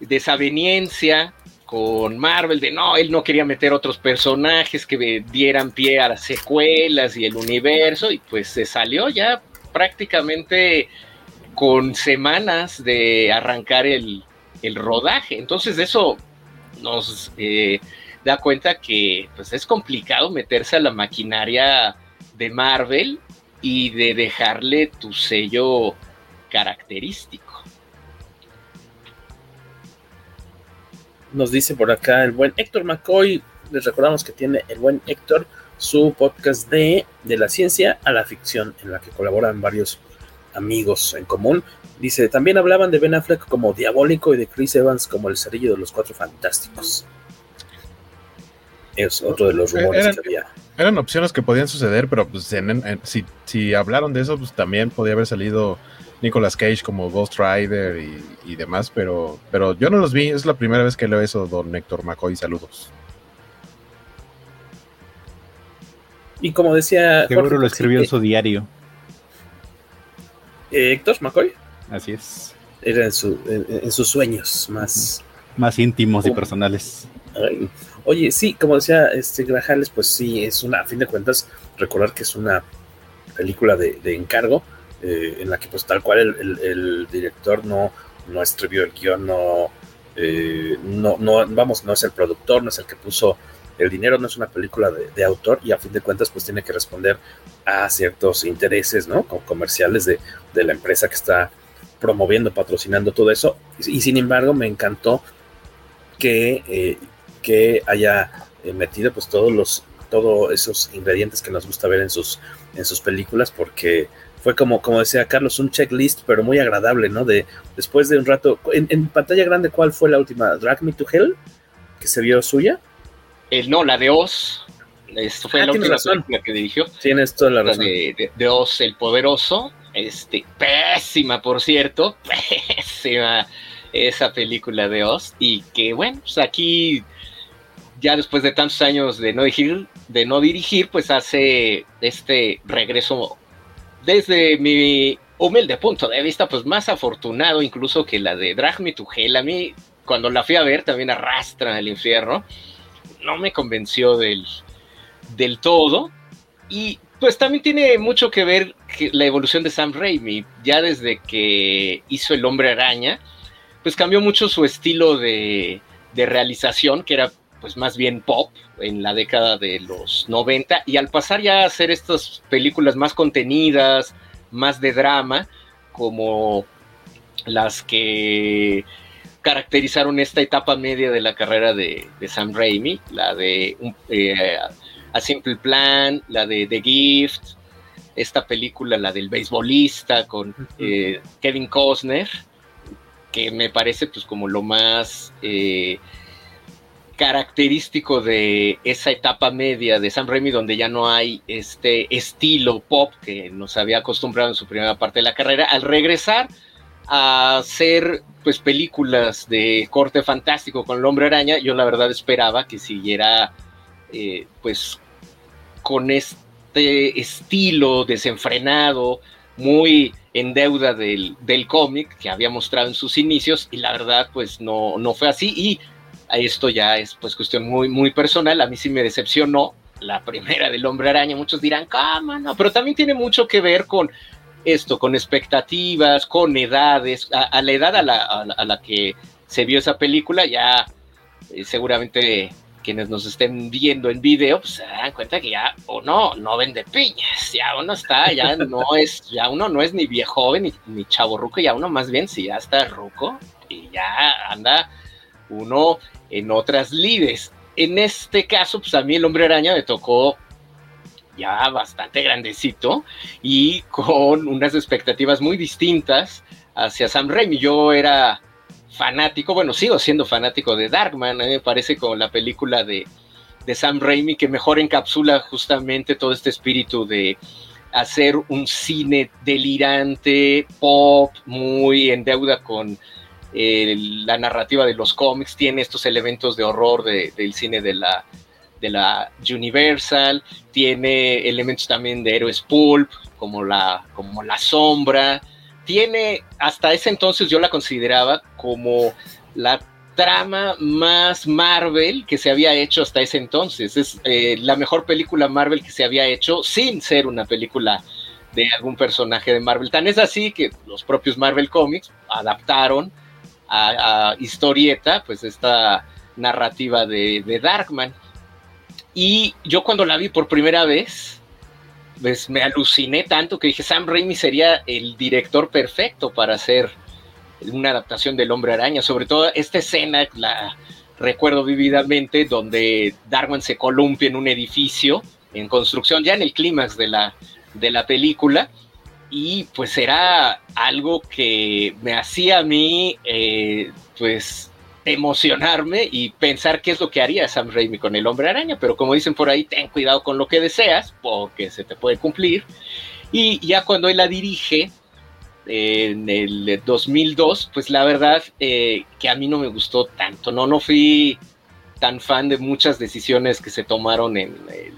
desaveniencia con Marvel de no, él no quería meter otros personajes que dieran pie a las secuelas y el universo, y pues se salió ya prácticamente con semanas de arrancar el, rodaje. Entonces eso nos eh, da cuenta que pues, es complicado meterse a la maquinaria de Marvel y de dejarle tu sello característico. Nos dice por acá el buen Héctor McCoy, les recordamos que tiene el buen Héctor su podcast de, de la ciencia a la ficción, en la que colaboran varios amigos en común. Dice, también hablaban de Ben Affleck como diabólico y de Chris Evans como el cerillo de los cuatro fantásticos. Es otro de los rumores eran, que había. Eran opciones que podían suceder, pero pues si, si, hablaron de eso, pues también podía haber salido Nicolas Cage como Ghost Rider y, demás, pero, pero yo no los vi, es la primera vez que leo eso, don Héctor McCoy, saludos. Y como decía... Seguro lo escribió en su diario. Eh, Héctor McCoy. Así es. Era en, sus sueños más... Más íntimos y personales. Oye, sí, como decía este Grajales, pues sí, es una, a fin de cuentas, recordar que es una película de, encargo, eh, en la que pues tal cual el, director no, no escribió el guion, eh, no, no, vamos, no es el productor, no es el que puso el dinero no es una película de, autor y a fin de cuentas pues tiene que responder a ciertos intereses, ¿no? comerciales de, la empresa que está promoviendo, patrocinando todo eso. Y, sin embargo me encantó que, eh, que haya eh, metido pues todos los todos esos ingredientes que nos gusta ver en sus, en sus películas porque fue como, como decía Carlos, un checklist, pero muy agradable, ¿no? De después de un rato, en, en pantalla grande, ¿cuál fue la última? Drag Me to Hell, que se vio suya. El, no, la de Oz. Esto fue ah, la última película que dirigió. Tienes toda la razón. De, de, Oz el Poderoso. Este, pésima, por cierto. [LAUGHS] Pésima. esa película de Oz y que bueno, pues aquí ya después de tantos años de no dirigir, de no dirigir, pues hace este regreso desde mi humilde punto de vista, pues más afortunado incluso que la de Drag Me to Hell. A mí, cuando la fui a ver, también arrastra al infierno. No me convenció del, del todo. Y pues también tiene mucho que ver la evolución de Sam Raimi. Ya desde que hizo El Hombre Araña, pues cambió mucho su estilo de, de realización, que era pues más bien pop en la década de los 90 y al pasar ya a hacer estas películas más contenidas, más de drama, como las que caracterizaron esta etapa media de la carrera de, Sam Raimi, la de eh, A Simple Plan, la de The Gift, esta película, la del beisbolista con eh, Kevin Costner, que me parece pues como lo más... Eh, característico de esa etapa media de Sam Raimi, donde ya no hay este estilo pop que nos había acostumbrado en su primera parte de la carrera, al regresar a hacer pues películas de corte fantástico con el hombre araña, yo la verdad esperaba que siguiera eh, pues con este estilo desenfrenado, muy en deuda del, del cómic que había mostrado en sus inicios y la verdad pues no, no fue así. Y esto ya es pues cuestión muy, muy personal. A mí sí me decepcionó la primera del hombre araña. Muchos dirán, cama, no, pero también tiene mucho que ver con esto, con expectativas, con edades, a, la edad a la, que se vio esa película, ya eh, seguramente quienes nos estén viendo en video, pues se dan cuenta que ya uno no vende piñas, ya uno está, ya no es, ya uno no es ni viejo ni, ni chavo ruco, ya uno más bien si ya está ruco y ya anda uno en otras lides. En este caso, pues a mí el hombre araña me tocó ya bastante grandecito y con unas expectativas muy distintas hacia Sam Raimi. Yo era fanático, bueno, sigo siendo fanático de Darkman, me parece con la película de, de Sam Raimi que mejor encapsula justamente todo este espíritu de hacer un cine delirante, pop, muy en deuda con la narrativa de los cómics, tiene estos elementos de horror del cine de la, de la Universal, tiene elementos también de héroes pulp, como la, como la sombra, tiene, hasta ese entonces yo la consideraba como la trama más Marvel que se había hecho hasta ese entonces. Es eh, la mejor película Marvel que se había hecho sin ser una película de algún personaje de Marvel. Tan es así que los propios Marvel Comics adaptaron a, historieta, pues esta narrativa de, de, Darkman. Y yo cuando la vi por primera vez, pues me aluciné tanto que dije, Sam Raimi sería el director perfecto para hacer una adaptación del Hombre Araña, sobre todo esta escena, la recuerdo vividamente, donde Darkman se columpia en un edificio en construcción, ya en el clímax de la, de la película, y pues era algo que me hacía a mí eh, pues emocionarme y pensar qué es lo que haría Sam Raimi con el hombre araña, pero como dicen por ahí, ten cuidado con lo que deseas porque se te puede cumplir. Y ya cuando él la dirige en el 2002, pues la verdad eh, que a mí no me gustó tanto, no, no fui tan fan de muchas decisiones que se tomaron en el,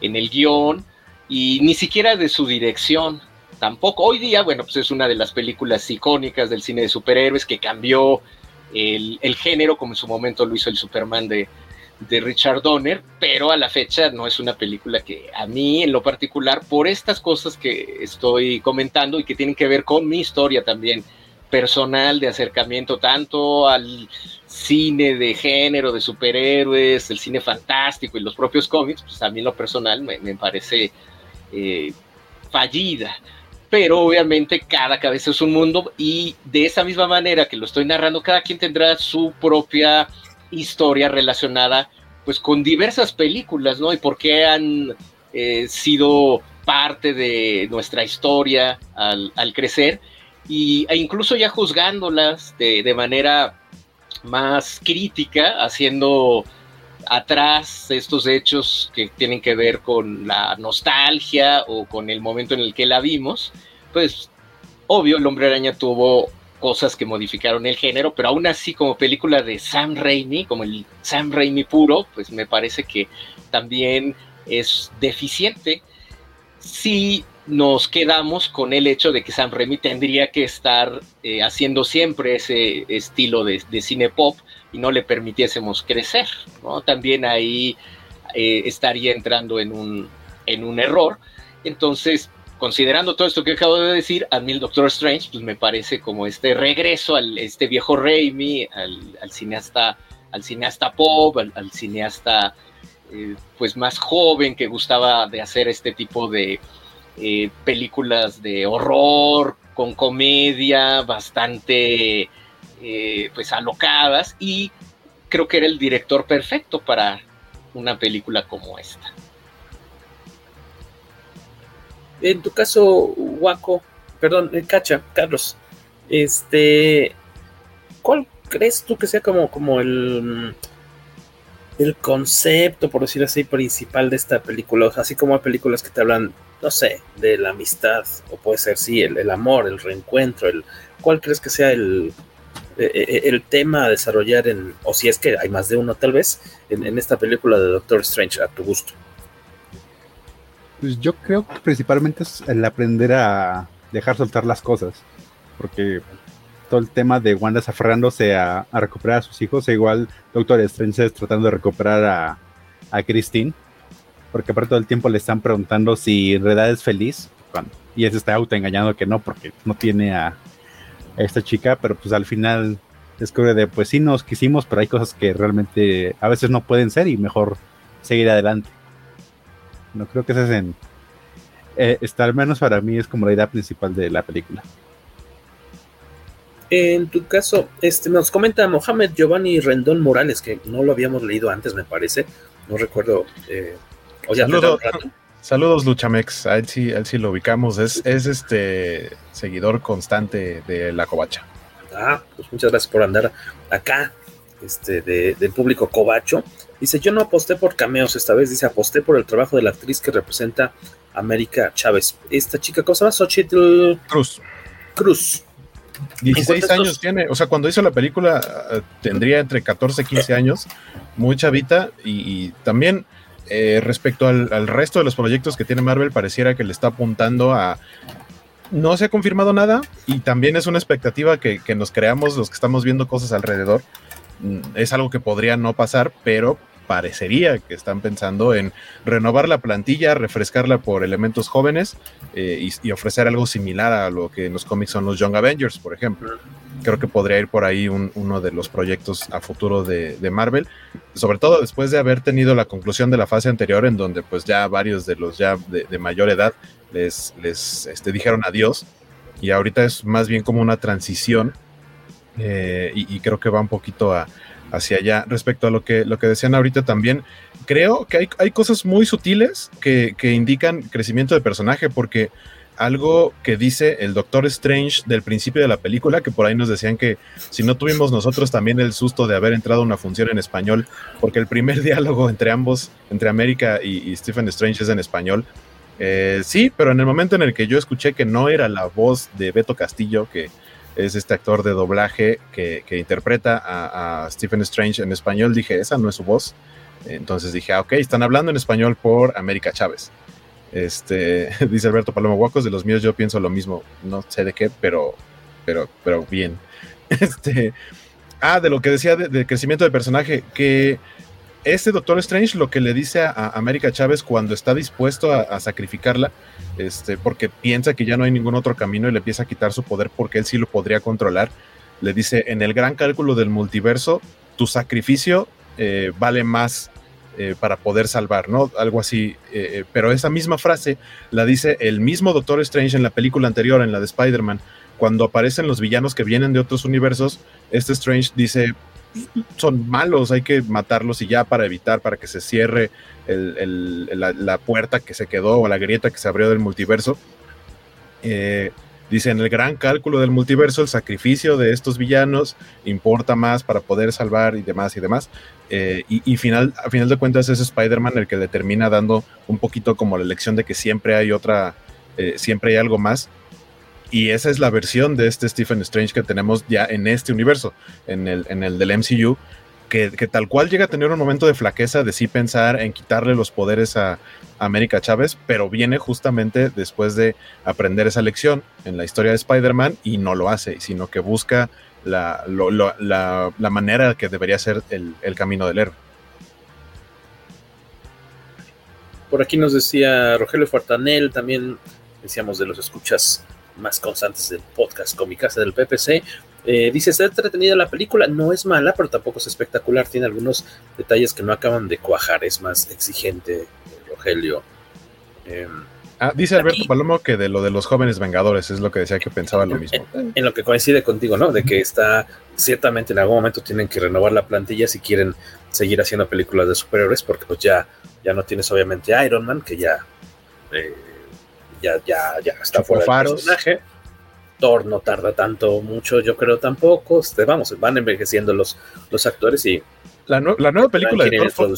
en el guion y ni siquiera de su dirección tampoco. Hoy día, bueno, pues es una de las películas icónicas del cine de superhéroes que cambió el, género, como en su momento lo hizo el Superman de, Richard Donner, pero a la fecha no es una película que a mí en lo particular, por estas cosas que estoy comentando y que tienen que ver con mi historia también personal de acercamiento tanto al cine de género, de superhéroes, el cine fantástico y los propios cómics, pues a mí en lo personal me, parece eh, fallida pero obviamente cada cabeza es un mundo y de esa misma manera que lo estoy narrando, cada quien tendrá su propia historia relacionada pues con diversas películas, ¿no? Y por qué han eh, sido parte de nuestra historia al, crecer y, e incluso ya juzgándolas de, de manera más crítica, haciendo atrás estos hechos que tienen que ver con la nostalgia o con el momento en el que la vimos, pues obvio, el hombre araña tuvo cosas que modificaron el género, pero aún así como película de Sam Raimi, como el Sam Raimi puro, pues me parece que también es deficiente. Si nos quedamos con el hecho de que Sam Raimi tendría que estar eh, haciendo siempre ese estilo de, cine pop y no le permitiésemos crecer, ¿no? También ahí eh, estaría entrando en un, en un error. Entonces, considerando todo esto que acabo de decir, a mí el Doctor Strange, pues me parece como este regreso al este viejo Raimi, al, cineasta, al cineasta pop, al, cineasta eh, pues más joven que gustaba de hacer este tipo de eh, películas de horror con comedia bastante eh, pues alocadas y creo que era el director perfecto para una película como esta. En tu caso, Waco, perdón, eh, Cacha, Carlos, este, ¿cuál crees tú que sea como, como el, el concepto, por decir así, principal de esta película? así como hay películas que te hablan, no sé, de la amistad, o puede ser, sí, el, amor, el reencuentro, el, ¿cuál crees que sea el, e, e, e, el, tema a desarrollar en, o si es que hay más de uno tal vez, en, esta película de Doctor Strange a tu gusto? Pues yo creo que principalmente es el aprender a dejar soltar las cosas. Porque todo el tema de Wanda aferrándose a, recuperar a sus hijos, e igual Doctor Strange tratando de recuperar a, a Christine. Porque aparte todo el tiempo le están preguntando si en realidad es feliz. y él se está autoengañando que no, porque no tiene a esta chica. Pero pues al final descubre de, pues sí nos quisimos, pero hay cosas que realmente a veces no pueden ser y mejor seguir adelante. No creo que ese es en. Eh, está al menos para mí es como la idea principal de la película. En tu caso, este nos comenta Mohamed Giovanni Rendón Morales, que no lo habíamos leído antes, me parece. No recuerdo. Eh, saludos, Luchamex. A él sí, él sí lo ubicamos. Es, es este seguidor constante de la covacha. Ah, pues muchas gracias por andar acá, este, del público covacho. Dice, yo no aposté por cameos esta vez, dice, aposté por el trabajo de la actriz que representa a América Chávez. Esta chica, ¿cómo se llama? Xochitl Cruz. Cruz. 16 años tiene, o sea, cuando hizo la película eh, tendría entre 14 y 15 años, muy chavita, y, también eh, respecto al, resto de los proyectos que tiene Marvel, pareciera que le está apuntando a... No se ha confirmado nada y también es una expectativa que, nos creamos los que estamos viendo cosas alrededor. Mm, es algo que podría no pasar, pero parecería que están pensando en renovar la plantilla, refrescarla por elementos jóvenes eh, y, ofrecer algo similar a lo que en los cómics son los Young Avengers, por ejemplo. Creo que podría ir por ahí uno de los proyectos a futuro de, Marvel, sobre todo después de haber tenido la conclusión de la fase anterior en donde pues ya varios de los ya de, mayor edad les, les este, dijeron adiós y ahorita es más bien como una transición eh, y, y creo que va un poquito a, hacia allá. Respecto a lo que, lo que decían ahorita también, creo que hay, hay cosas muy sutiles que, que, indican crecimiento de personaje, porque algo que dice el Doctor Strange del principio de la película, que por ahí nos decían que si no tuvimos nosotros también el susto de haber entrado a una función en español, porque el primer [LAUGHS] diálogo entre ambos, entre América y, Stephen Strange es en español. Eh, sí, pero en el momento en el que yo escuché que no era la voz de Beto Castillo, que es este actor de doblaje que, interpreta a, Stephen Strange en español. Dije, esa no es su voz. Entonces dije, ah, ok, están hablando en español por América Chávez. Este, [LAUGHS] dice Alberto Paloma Huacos, de los míos yo pienso lo mismo. No sé de qué, pero, pero, pero bien. [LAUGHS] Este, ah, de lo que decía del crecimiento de personaje, que este Doctor Strange lo que le dice a, América Chávez cuando está dispuesto a, sacrificarla, este, porque piensa que ya no hay ningún otro camino y le empieza a quitar su poder porque él sí lo podría controlar, le dice, en el gran cálculo del multiverso, tu sacrificio eh, vale más eh, para poder salvar, ¿no? Algo así. Eh, pero esa misma frase la dice el mismo Doctor Strange en la película anterior, en la de Spider-Man. Cuando aparecen los villanos que vienen de otros universos, este Strange dice, son malos, hay que matarlos y ya para evitar, para que se cierre la, puerta que se quedó o la grieta que se abrió del multiverso. Eh, dice, en el gran cálculo del multiverso, el sacrificio de estos villanos importa más para poder salvar y demás y demás. Eh, y, final, a final de cuentas es Spider-Man el que le termina dando un poquito como la lección de que siempre hay otra, eh, siempre hay algo más y esa es la versión de este Stephen Strange que tenemos ya en este universo, en el, en el del MCU, que, tal cual llega a tener un momento de flaqueza de sí pensar en quitarle los poderes a, América Chávez, pero viene justamente después de aprender esa lección en la historia de Spider-Man y no lo hace, sino que busca la, la, manera que debería ser el, el camino del héroe. Por aquí nos decía Rogelio Fortanel, también decíamos de los escuchas más constantes del podcast con mi casa del PPC. Eh, dice, está entretenida la película, no es mala, pero tampoco es espectacular, tiene algunos detalles que no acaban de cuajar, es más exigente, Rogelio. Em, ah, dice Alberto Palomo que de lo de los jóvenes vengadores es lo que decía que pensaba lo mismo. En, lo que coincide contigo, ¿no? De que está, ciertamente en algún momento tienen que renovar la plantilla si quieren seguir haciendo películas de superhéroes, porque pues ya, ya no tienes obviamente Iron Man, que ya... Eh, ya, ya, ya está fuera del personaje. Thor no tarda tanto, mucho, yo creo tampoco. Este, vamos, van envejeciendo los, los actores y. La, nueva película de Thor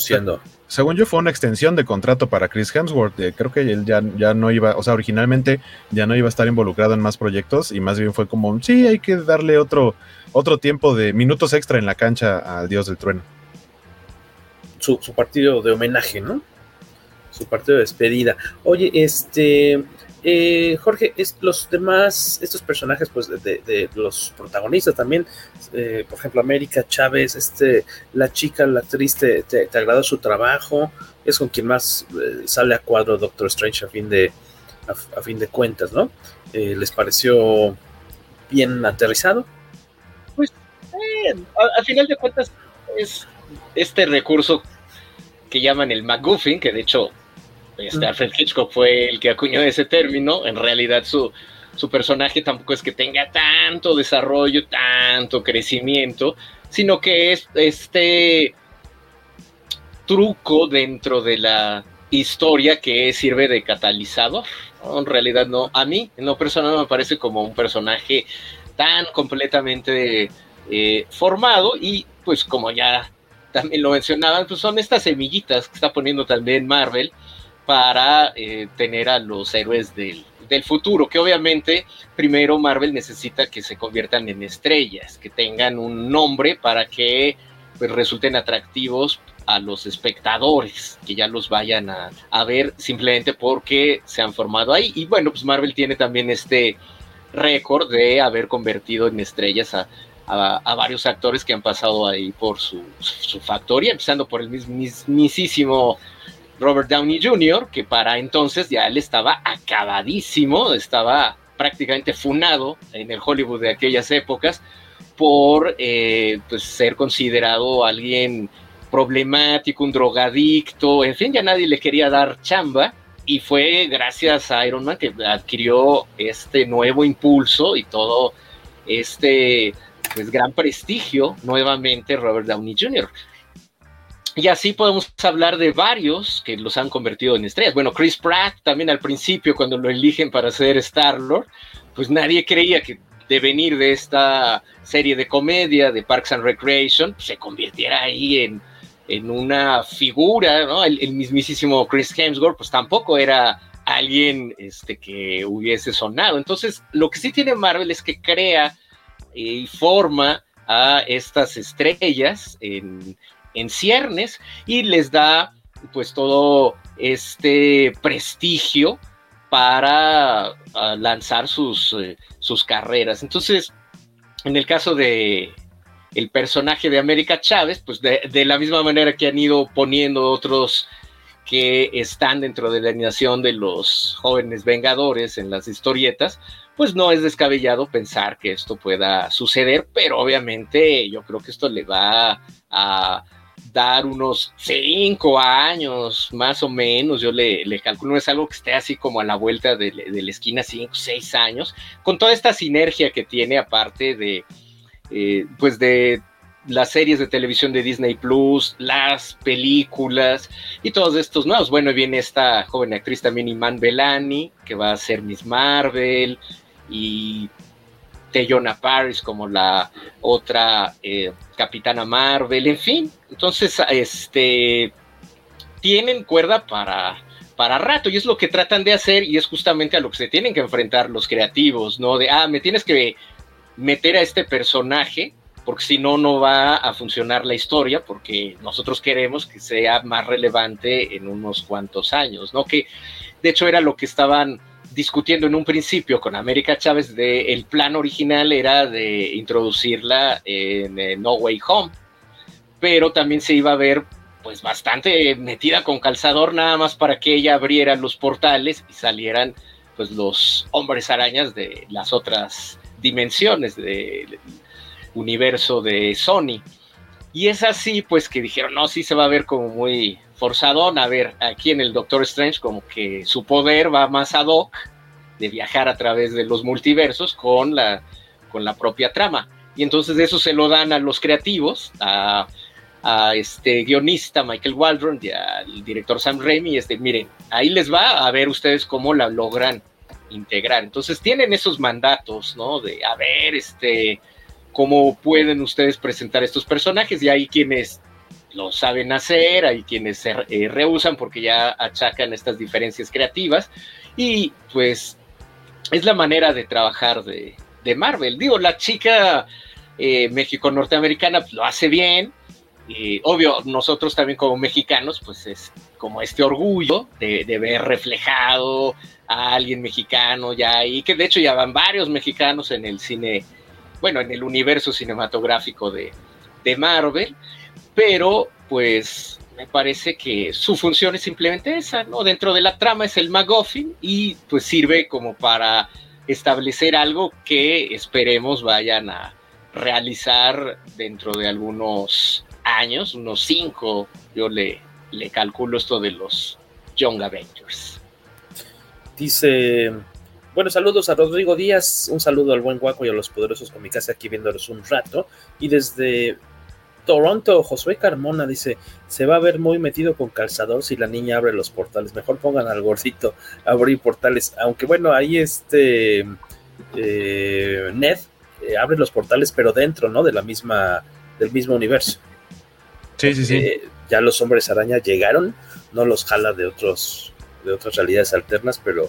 según yo, fue una extensión de contrato para Chris Hemsworth. Eh, creo que él ya, ya no iba, o sea, originalmente ya no iba a estar involucrado en más proyectos y más bien fue como, sí, hay que darle otro, otro tiempo de minutos extra en la cancha al Dios del Trueno. Su, su partido de homenaje, ¿no? Su partido de despedida. Oye, este, eh, Jorge, es, los demás, estos personajes, pues, de, los protagonistas también, eh, por ejemplo, América Chávez, este, la chica, la actriz, te, te, su trabajo, es con quien más eh, sale a cuadro Doctor Strange a fin de, a, fin de cuentas, ¿no? ¿Les pareció bien aterrizado? Pues, a, final de cuentas, es este recurso que llaman el MacGuffin, que de hecho este, Alfred Hitchcock fue el que acuñó ese término. En realidad su, su personaje tampoco es que tenga tanto desarrollo, tanto crecimiento, sino que es este truco dentro de la historia que sirve de catalizador. En realidad no, a mí en lo personal me parece como un personaje tan completamente eh, formado y pues como ya también lo mencionaban, pues son estas semillitas que está poniendo también Marvel para eh, tener a los héroes del, futuro, que obviamente primero Marvel necesita que se conviertan en estrellas, que tengan un nombre para que pues, resulten atractivos a los espectadores, que ya los vayan a, ver simplemente porque se han formado ahí. Y bueno, pues Marvel tiene también este récord de haber convertido en estrellas a, varios actores que han pasado ahí por su, su factoría, empezando por el mismísimo Robert Downey Jr., que para entonces ya él estaba acabadísimo, estaba prácticamente funado en el Hollywood de aquellas épocas por eh, pues, ser considerado alguien problemático, un drogadicto, en fin, ya nadie le quería dar chamba y fue gracias a Iron Man que adquirió este nuevo impulso y todo este pues gran prestigio nuevamente Robert Downey Jr. Y así podemos hablar de varios que los han convertido en estrellas. Bueno, Chris Pratt también al principio, cuando lo eligen para ser Star-Lord, pues nadie creía que de venir de esta serie de comedia de Parks and Recreation, pues, se convirtiera ahí en, en una figura, ¿no? El, mismísimo Chris Hemsworth, pues tampoco era alguien este, que hubiese sonado. Entonces, lo que sí tiene Marvel es que crea y forma a estas estrellas en, en ciernes y les da pues todo este prestigio para ah, lanzar sus, eh, sus carreras. Entonces, en el caso de el personaje de América Chávez, pues de, de, la misma manera que han ido poniendo otros que están dentro de la animación de los jóvenes vengadores en las historietas, pues no es descabellado pensar que esto pueda suceder, pero obviamente yo creo que esto le va a dar unos cinco años, más o menos, yo le, calculo, no es algo que esté así como a la vuelta de, la esquina, cinco, seis años, con toda esta sinergia que tiene aparte de, eh, pues de las series de televisión de Disney Plus, las películas y todos estos nuevos. Bueno, viene esta joven actriz también, Iman Belani, que va a ser Miss Marvel y Jonah Paris como la otra eh, Capitana Marvel, en fin. Entonces, este tienen cuerda para, para rato y es lo que tratan de hacer y es justamente a lo que se tienen que enfrentar los creativos, ¿no? De, ah, me tienes que meter a este personaje porque si no, no va a funcionar la historia, porque nosotros queremos que sea más relevante en unos cuantos años, ¿no? Que de hecho era lo que estaban discutiendo en un principio con América Chávez el plan original era de introducirla en, en No Way Home, pero también se iba a ver pues bastante metida con calzador nada más para que ella abriera los portales y salieran pues los hombres arañas de las otras dimensiones de, universo de Sony. Y es así, pues, que dijeron, no, sí se va a ver como muy forzadón. A ver, aquí en el Doctor Strange, como que su poder va más ad hoc de viajar a través de los multiversos con la, con la propia trama. Y entonces eso se lo dan a los creativos, a, este guionista Michael Waldron y al director Sam Raimi. Este, miren, ahí les va a ver ustedes cómo la logran integrar. Entonces tienen esos mandatos, ¿no? De, a ver, este, cómo pueden ustedes presentar estos personajes y hay quienes lo saben hacer, hay quienes se eh, rehusan porque ya achacan estas diferencias creativas. Y pues es la manera de trabajar de, Marvel. Digo, la chica eh, México-norteamericana pues, lo hace bien, y obvio, nosotros también como mexicanos, pues es como este orgullo de, de, ver reflejado a alguien mexicano ya ahí, que de hecho ya van varios mexicanos en el cine bueno, en el universo cinematográfico de, Marvel, pero pues me parece que su función es simplemente esa, ¿no? Dentro de la trama es el MacGuffin y pues sirve como para establecer algo que esperemos vayan a realizar dentro de algunos años, unos cinco, yo le, le calculo esto de los Young Avengers. Dice bueno, saludos a Rodrigo Díaz, un saludo al buen guaco y a los poderosos con mi casa aquí viéndolos un rato. Y desde Toronto, Josué Carmona dice, se va a ver muy metido con calzador si la niña abre los portales. Mejor pongan al gordito a abrir portales. Aunque bueno, ahí este eh, Ned eh, abre los portales, pero dentro, ¿no? De la misma, del mismo universo. Sí, sí, sí. Eh, ya los hombres araña llegaron, no los jala de otros, de otras realidades alternas, pero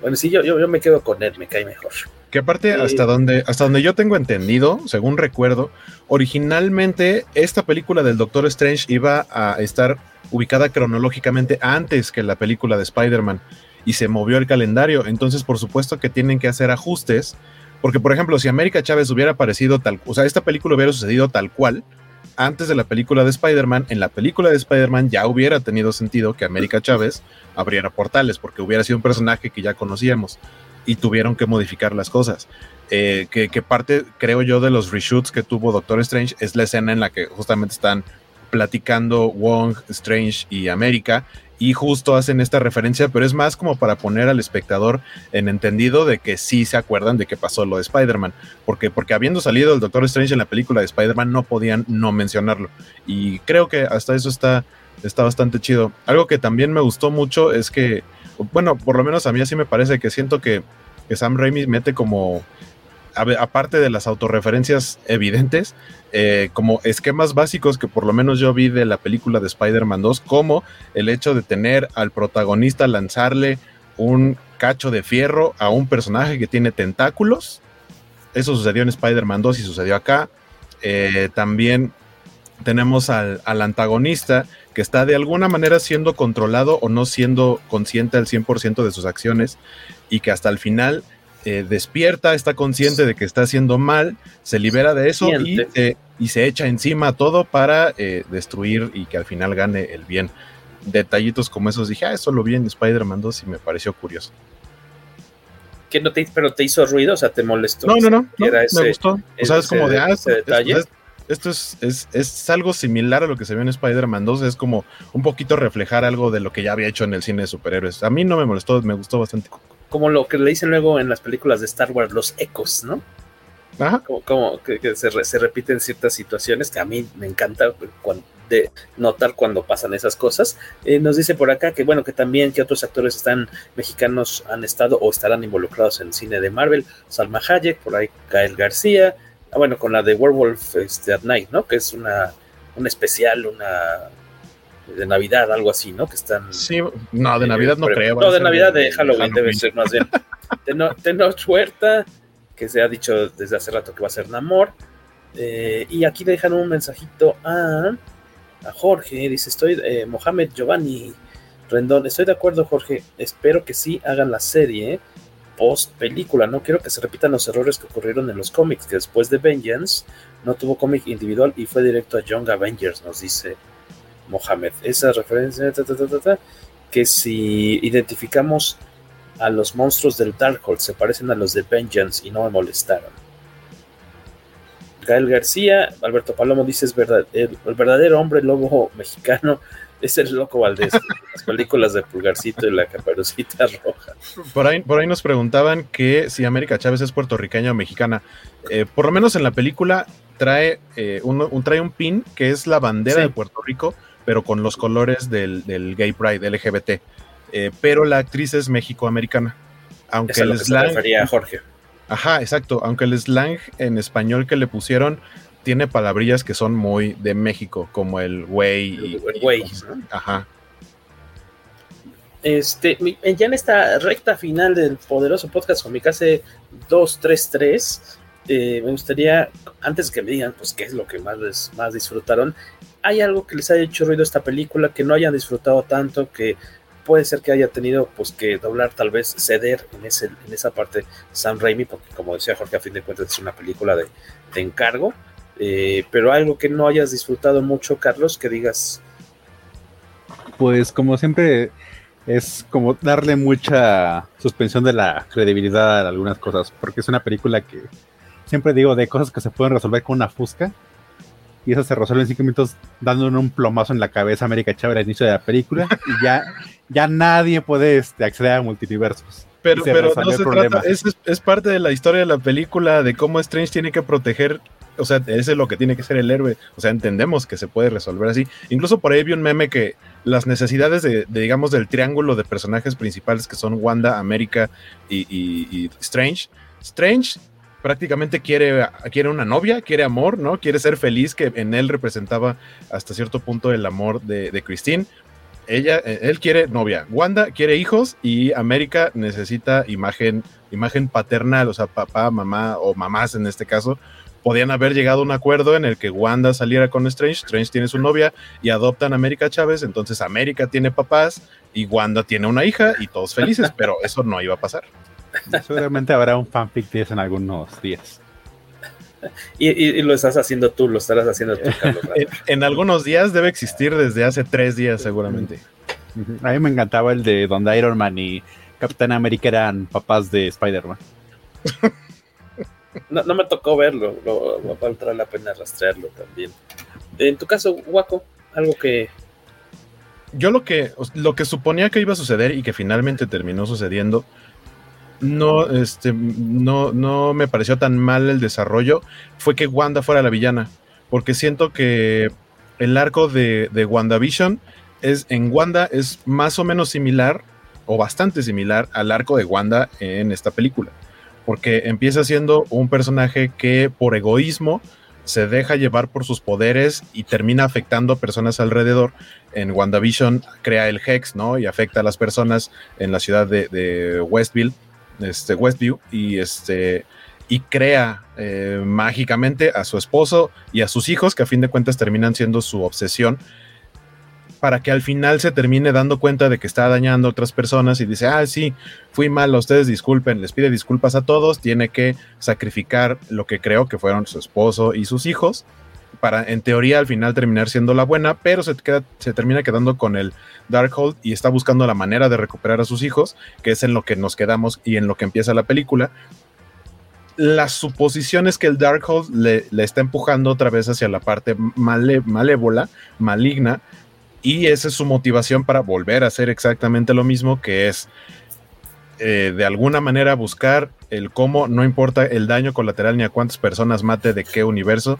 bueno, sí, yo, yo, me quedo con él, me cae mejor. Que aparte, hasta, donde, hasta donde yo tengo entendido, según recuerdo, originalmente esta película del Doctor Strange iba a estar ubicada cronológicamente antes que la película de Spider-Man y se movió el calendario. Entonces, por supuesto que tienen que hacer ajustes. Porque, por ejemplo, si América Chávez hubiera aparecido tal, o sea, esta película hubiera sucedido tal cual, antes de la película de Spider-Man, en la película de Spider-Man ya hubiera tenido sentido que América Chávez abriera portales, porque hubiera sido un personaje que ya conocíamos y tuvieron que modificar las cosas. Eh, que, parte, creo yo, de los reshoots que tuvo Doctor Strange es la escena en la que justamente están platicando Wong, Strange y América y justo hacen esta referencia, pero es más como para poner al espectador en entendido de que sí se acuerdan de que pasó lo de Spider-Man, porque, porque habiendo salido el Doctor Strange en la película de Spider-Man no podían no mencionarlo, y creo que hasta eso está, está bastante chido. Algo que también me gustó mucho es que, bueno, por lo menos a mí así me parece que siento que, que Sam Raimi mete como aparte de las autorreferencias evidentes, eh, como esquemas básicos que por lo menos yo vi de la película de Spider-Man 2, como el hecho de tener al protagonista lanzarle un cacho de fierro a un personaje que tiene tentáculos. Eso sucedió en Spider-Man 2 y sucedió acá. Eh, también tenemos al, al, antagonista que está de alguna manera siendo controlado o no siendo consciente al 100% de sus acciones y que hasta el final eh, despierta, está consciente de que está haciendo mal, se libera de eso y, y, se echa encima todo para eh, destruir y que al final gane el bien. Detallitos como esos dije, ah, eso lo vi en Spider-Man 2 y me pareció curioso. ¿Qué no te, pero te hizo ruido? O sea, ¿te molestó? No, no, no, me gustó. O sea, es como de, ah, esto es, es, es, algo similar a lo que se vio en Spider-Man 2, es como un poquito reflejar algo de lo que ya había hecho en el cine de superhéroes. A mí no me molestó, me gustó bastante como lo que le dicen luego en las películas de Star Wars, los ecos, ¿no? Ajá. Como, que, se, se, repiten ciertas situaciones que a mí me encanta de notar cuando pasan esas cosas. Eh, nos dice por acá que bueno, que también que otros actores están mexicanos han estado o estarán involucrados en el cine de Marvel. Salma Hayek, por ahí Gael García, ah, bueno, con la de Werewolf este, at Night, ¿no? Que es una, un especial, una de Navidad, algo así, ¿no? Que están. Sí, no, de Navidad no creo. No, de Navidad, de, Halloween, debe ser más bien. Tenoch Huerta, que se ha dicho desde hace rato que va a ser Namor. Eh, y aquí dejan un mensajito a, a Jorge, dice, estoy, eh, Mohamed Giovanni Rendón, estoy de acuerdo Jorge, espero que sí hagan la serie post película, no quiero que se repitan los errores que ocurrieron en los cómics, que después de Vengeance no tuvo cómic individual y fue directo a Young Avengers, nos dice Mohamed. Esa referencia, que si identificamos a los monstruos del Darkhold se parecen a los de Vengeance y no me molestaron. Gael García, Alberto Palomo dice es verdad, el, verdadero hombre lobo [LAUGHS] mexicano es el loco Valdés, las películas de Pulgarcito y la Caperucita Roja. Por ahí, por ahí nos preguntaban que si América Chávez es puertorriqueña o mexicana. Eh, por lo menos en la película trae, eh, un, trae un pin que es la bandera de Puerto Rico, pero con los colores del, Gay Pride LGBT. Eh, pero la actriz es México-americana. Aunque el slang. Jorge. Ajá, exacto. Aunque el slang en español que le pusieron tiene palabrillas que son muy de México, como el güey. El güey. Ajá. Este, ya en esta recta final del poderoso podcast con mi case 233, eh, me gustaría, antes que me digan, pues, qué es lo que más, más disfrutaron, ¿hay algo que les haya hecho ruido esta película, que no hayan disfrutado tanto, que puede ser que haya tenido pues que doblar, tal vez ceder en, ese, en esa parte Sam Raimi, porque como decía Jorge, a fin de cuentas es una película de, encargo, eh, pero algo que no hayas disfrutado mucho, Carlos, que digas. Pues como siempre es como darle mucha suspensión de la credibilidad a algunas cosas, porque es una película que siempre digo de cosas que se pueden resolver con una fusca y eso se resuelve en cinco minutos dándole un plomazo en la cabeza a América Chávez al inicio de la película y ya, ya nadie puede este, acceder a multiversos. Pero, pero no se trata, es, es, parte de la historia de la película de cómo Strange tiene que proteger, o sea, ese es lo que tiene que ser el héroe, o sea, entendemos que se puede resolver así. Incluso por ahí vi un meme que las necesidades de, digamos, del triángulo de personajes principales que son Wanda, América y, Strange, Strange prácticamente quiere, quiere una novia, quiere amor, ¿no? Quiere ser feliz, que en él representaba hasta cierto punto el amor de, Christine. Ella, eh, él quiere novia, Wanda quiere hijos y América necesita imagen, imagen paternal, o sea, papá, mamá o mamás en este caso, podían haber llegado a un acuerdo en el que Wanda saliera con Strange, Strange tiene su novia y adoptan a América Chávez, entonces América tiene papás y Wanda tiene una hija y todos felices, pero eso no iba a pasar. Seguramente habrá un fanfic de eso en algunos días. Y, lo estás haciendo tú, lo estarás haciendo tú, Carlos. [LAUGHS] en, algunos días debe existir desde hace tres días, seguramente. A mí me encantaba el de donde Iron Man y Capitán América eran papás de Spider-Man. [LAUGHS] no, me tocó verlo, lo, valdrá la pena rastrearlo también. En tu caso, Waco, algo que. Yo lo que, lo que suponía que iba a suceder y que finalmente terminó sucediendo no, este, no, no me pareció tan mal el desarrollo fue que Wanda fuera la villana. Porque siento que el arco de, de WandaVision es, en Wanda es más o menos similar, o bastante similar, al arco de Wanda en esta película. Porque empieza siendo un personaje que por egoísmo se deja llevar por sus poderes y termina afectando a personas alrededor. En WandaVision crea el Hex, ¿no? Y afecta a las personas en la ciudad de, Westville este, Westview, y este crea eh, mágicamente a su esposo y a sus hijos, que a fin de cuentas terminan siendo su obsesión, para que al final se termine dando cuenta de que está dañando a otras personas y dice, ah, sí, fui mal, ustedes disculpen, les pide disculpas a todos, tiene que sacrificar lo que creo que fueron su esposo y sus hijos, para en teoría al final terminar siendo la buena, pero se, queda, se termina quedando con el Darkhold y está buscando la manera de recuperar a sus hijos, que es en lo que nos quedamos y en lo que empieza la película. La suposición es que el Darkhold le, le está empujando otra vez hacia la parte malévola, maligna, y esa es su motivación para volver a hacer exactamente lo mismo, que es eh, de alguna manera buscar el cómo, no importa el daño colateral ni a cuántas personas mate de qué universo,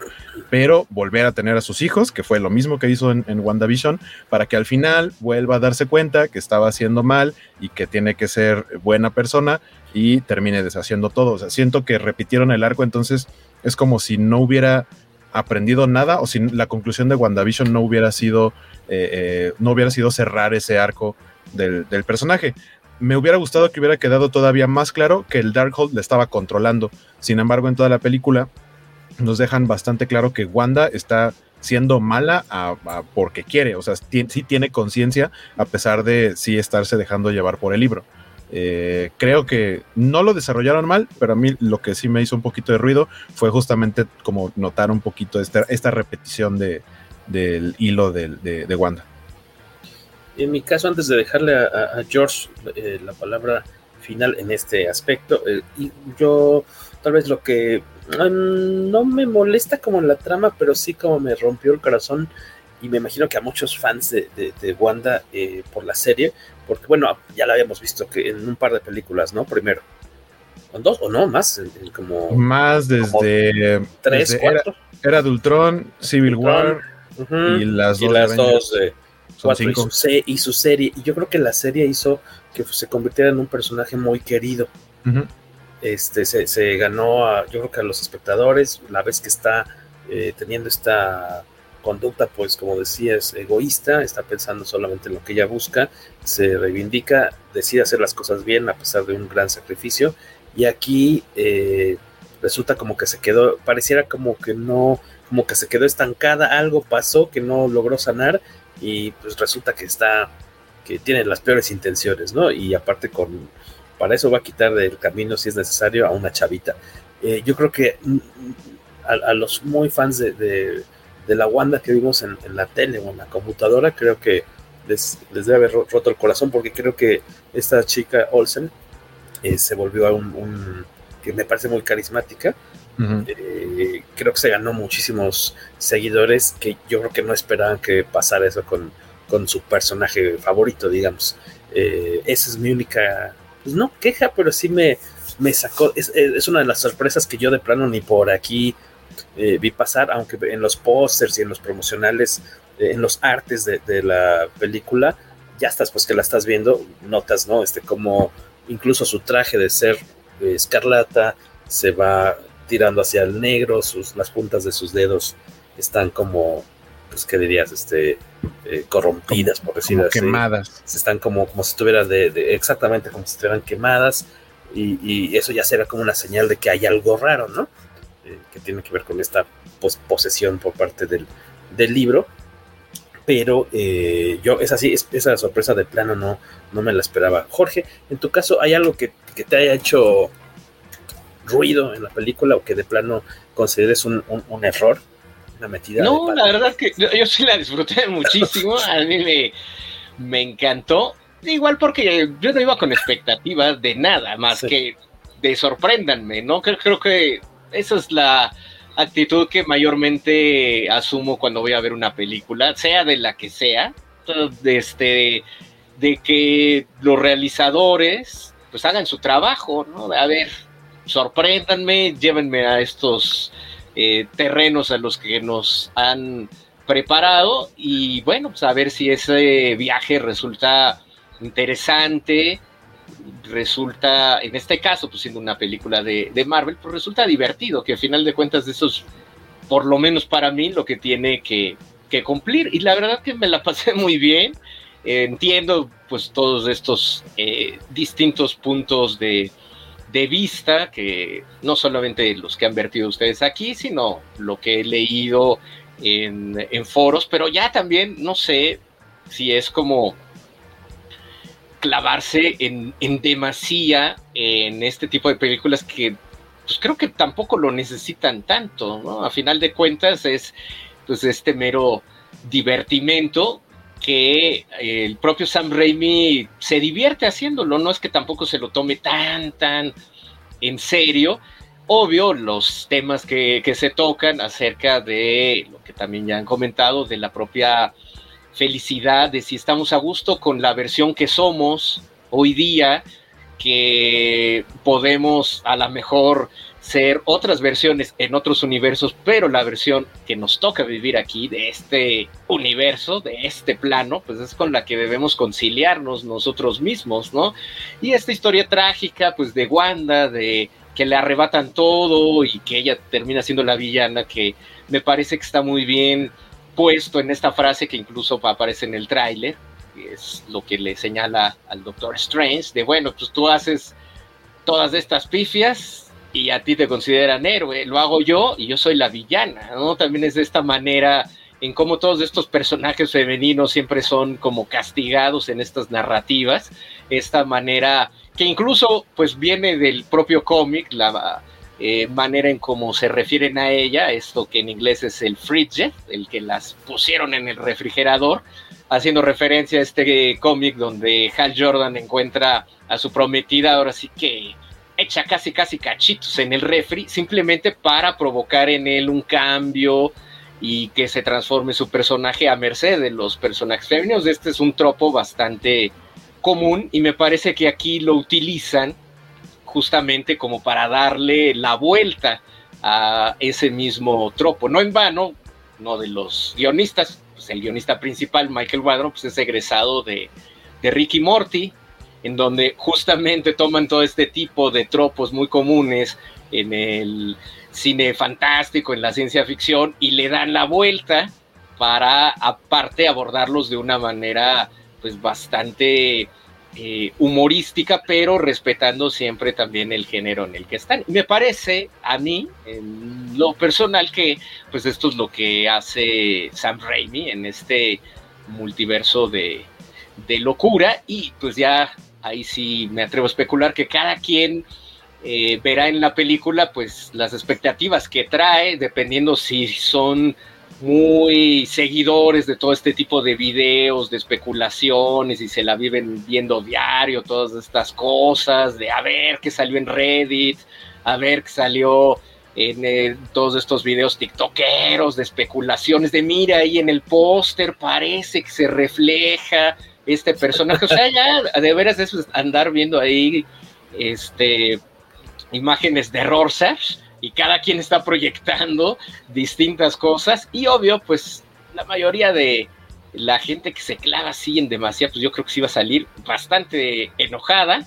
pero volver a tener a sus hijos, que fue lo mismo que hizo en, WandaVision, para que al final vuelva a darse cuenta que estaba haciendo mal y que tiene que ser buena persona y termine deshaciendo todo. O sea, siento que repitieron el arco, entonces es como si no hubiera aprendido nada o si la conclusión de WandaVision no hubiera sido, eh, eh, no hubiera sido cerrar ese arco del, personaje. Me hubiera gustado que hubiera quedado todavía más claro que el Darkhold le estaba controlando. Sin embargo, en toda la película nos dejan bastante claro que Wanda está siendo mala porque quiere, o sea, sí tiene conciencia a pesar de sí estarse dejando llevar por el libro. Eh, creo que no lo desarrollaron mal, pero a mí lo que sí me hizo un poquito de ruido fue justamente como notar un poquito esta, esta repetición de, del hilo de, Wanda. En mi caso, antes de dejarle a, George eh, la palabra final en este aspecto, eh, yo tal vez lo que mm, no me molesta como en la trama, pero sí como me rompió el corazón y me imagino que a muchos fans de, de, Wanda eh, por la serie, porque bueno, ya la habíamos visto que en un par de películas, ¿no? Primero. ¿Con dos o no? Más, como... Más desde... tres, cuatro. Era, era Ultron, Civil War y las dos, las dos de cuatro, y, su, serie. Y yo creo que la serie hizo que se convirtiera en un personaje muy querido. Este, se, ganó a, yo creo que a los espectadores, la vez que está eh, teniendo esta conducta, pues como decías, egoísta, está pensando solamente en lo que ella busca, se reivindica, decide hacer las cosas bien a pesar de un gran sacrificio, y aquí eh, resulta como que se quedó, pareciera como que no, como que se quedó estancada, algo pasó que no logró sanar, y pues resulta que está, que tiene las peores intenciones, ¿no? Y aparte con para eso va a quitar del camino, si es necesario, a una chavita. Eh, yo creo que mm, mm, a, los muy fans de, la Wanda que vimos en, la tele o en la computadora, creo que les, debe haber roto el corazón porque creo que esta chica Olsen eh, se volvió a un, que me parece muy carismática. Eh, creo que se ganó muchísimos seguidores que yo creo que no esperaban que pasara eso con, con su personaje favorito, digamos. esa es mi única pues no queja, pero sí me, me sacó, es, una de las sorpresas que yo de plano ni por aquí eh, vi pasar, aunque en los pósters y en los promocionales, eh, en los artes de, la película, ya estás, pues que la estás viendo, notas, ¿no? Este, como incluso su traje de ser eh, escarlata se va tirando hacia el negro, sus, las puntas de sus dedos están como pues, ¿qué dirías? Este, eh, corrompidas, por decirlo así. Quemadas. Se están como, como si estuvieran de, exactamente como si estuvieran quemadas. Y, eso ya será como una señal de que hay algo raro, ¿no? Eh, que tiene que ver con esta posesión por parte del, libro. Pero eh, yo, es así, esa sorpresa de plano no, no me la esperaba. Jorge, en tu caso, ¿hay algo que, te haya hecho ruido en la película o que de plano consideres un error? No, la verdad que yo, sí la disfruté [LAUGHS] muchísimo. A mí me, me encantó. Igual porque yo no iba con expectativas de nada más que de sorpréndanme, ¿no? Creo, creo que esa es la actitud que mayormente asumo cuando voy a ver una película, sea de la que sea, de, este, de que los realizadores pues hagan su trabajo, ¿no? A ver, sorpréndanme, llévenme a estos eh, terrenos a los que nos han preparado y bueno, pues a ver si ese viaje resulta interesante, resulta, en este caso, pues siendo una película de, Marvel, pues resulta divertido, que al final de cuentas de esos, por lo menos para mí, lo que tiene que, cumplir. Y la verdad que me la [LAUGHS] pasé muy bien. entiendo pues todos estos eh, distintos puntos de, de vista que no solamente los que han vertido ustedes aquí, sino lo que he leído en, foros, pero ya también no sé si es como clavarse en, en, demasía en este tipo de películas que pues creo que tampoco lo necesitan tanto, ¿no? A final de cuentas es pues este mero divertimento que el propio Sam Raimi se divierte haciéndolo, no es que tampoco se lo tome tan, tan en serio. Obvio, los temas que, se tocan acerca de lo que también ya han comentado, de la propia felicidad, de si estamos a gusto con la versión que somos hoy día, que podemos a lo mejor ser otras versiones en otros universos, pero la versión que nos toca vivir aquí, de este universo, de este plano, pues es con la que debemos conciliarnos nosotros mismos, ¿no? Y esta historia trágica, pues de Wanda, de que le arrebatan todo y que ella termina siendo la villana, que me parece que está muy bien puesto en esta frase que incluso aparece en el tráiler, es lo que le señala al Doctor Strange, de bueno, pues tú haces todas estas pifias y a ti te consideran héroe, lo hago yo y yo soy la villana, ¿no? También es de esta manera en cómo todos estos personajes femeninos siempre son como castigados en estas narrativas, esta manera que incluso pues viene del propio cómic, la eh, manera en cómo se refieren a ella, esto que en inglés es el fridge, el que las pusieron en el refrigerador, haciendo referencia a este cómic donde Hal Jordan encuentra a su prometida, ahora sí que echa casi casi cachitos en el refri, simplemente para provocar en él un cambio y que se transforme su personaje a merced de los personajes femeninos. Este es un tropo bastante común y me parece que aquí lo utilizan justamente como para darle la vuelta a ese mismo tropo. No en vano, no de los guionistas, pues el guionista principal, Michael Wadron, pues es egresado de, de Ricky Morty, en donde justamente toman todo este tipo de tropos muy comunes en el cine fantástico, en la ciencia ficción, y le dan la vuelta para aparte abordarlos de una manera pues bastante eh, humorística, pero respetando siempre también el género en el que están. Me parece a mí, en lo personal, que pues esto es lo que hace Sam Raimi en este multiverso de, de locura y pues ya ahí sí me atrevo a especular que cada quien eh, verá en la película pues las expectativas que trae, dependiendo si son muy seguidores de todo este tipo de videos, de especulaciones y se la viven viendo diario, todas estas cosas, de a ver qué salió en Reddit, a ver qué salió en eh, todos estos videos tiktokeros de especulaciones, de mira ahí en el póster parece que se refleja este personaje, o sea, ya de veras es andar viendo ahí este imágenes de Rorschach y cada quien está proyectando distintas cosas y obvio, pues la mayoría de la gente que se clava así en demasiado, pues yo creo que sí va a salir bastante enojada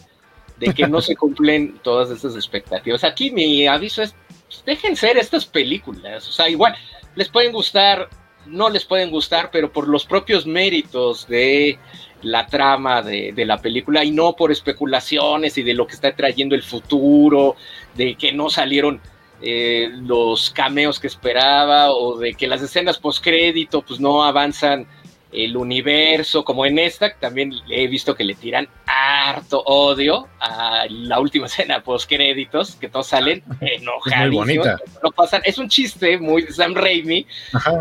de que no se [LAUGHS] cumplen todas estas expectativas. Aquí mi aviso es, pues, dejen ser estas películas, o sea, igual les pueden gustar, no les pueden gustar, pero por los propios méritos de la trama de, de, la película y no por especulaciones y de lo que está trayendo el futuro, de que no salieron eh, los cameos que esperaba o de que las escenas postcrédito pues no avanzan el universo, como en esta, también he visto que le tiran harto odio a la última [LAUGHS] escena postcréditos, que todos salen enojados. No pasan, es un chiste muy de Sam Raimi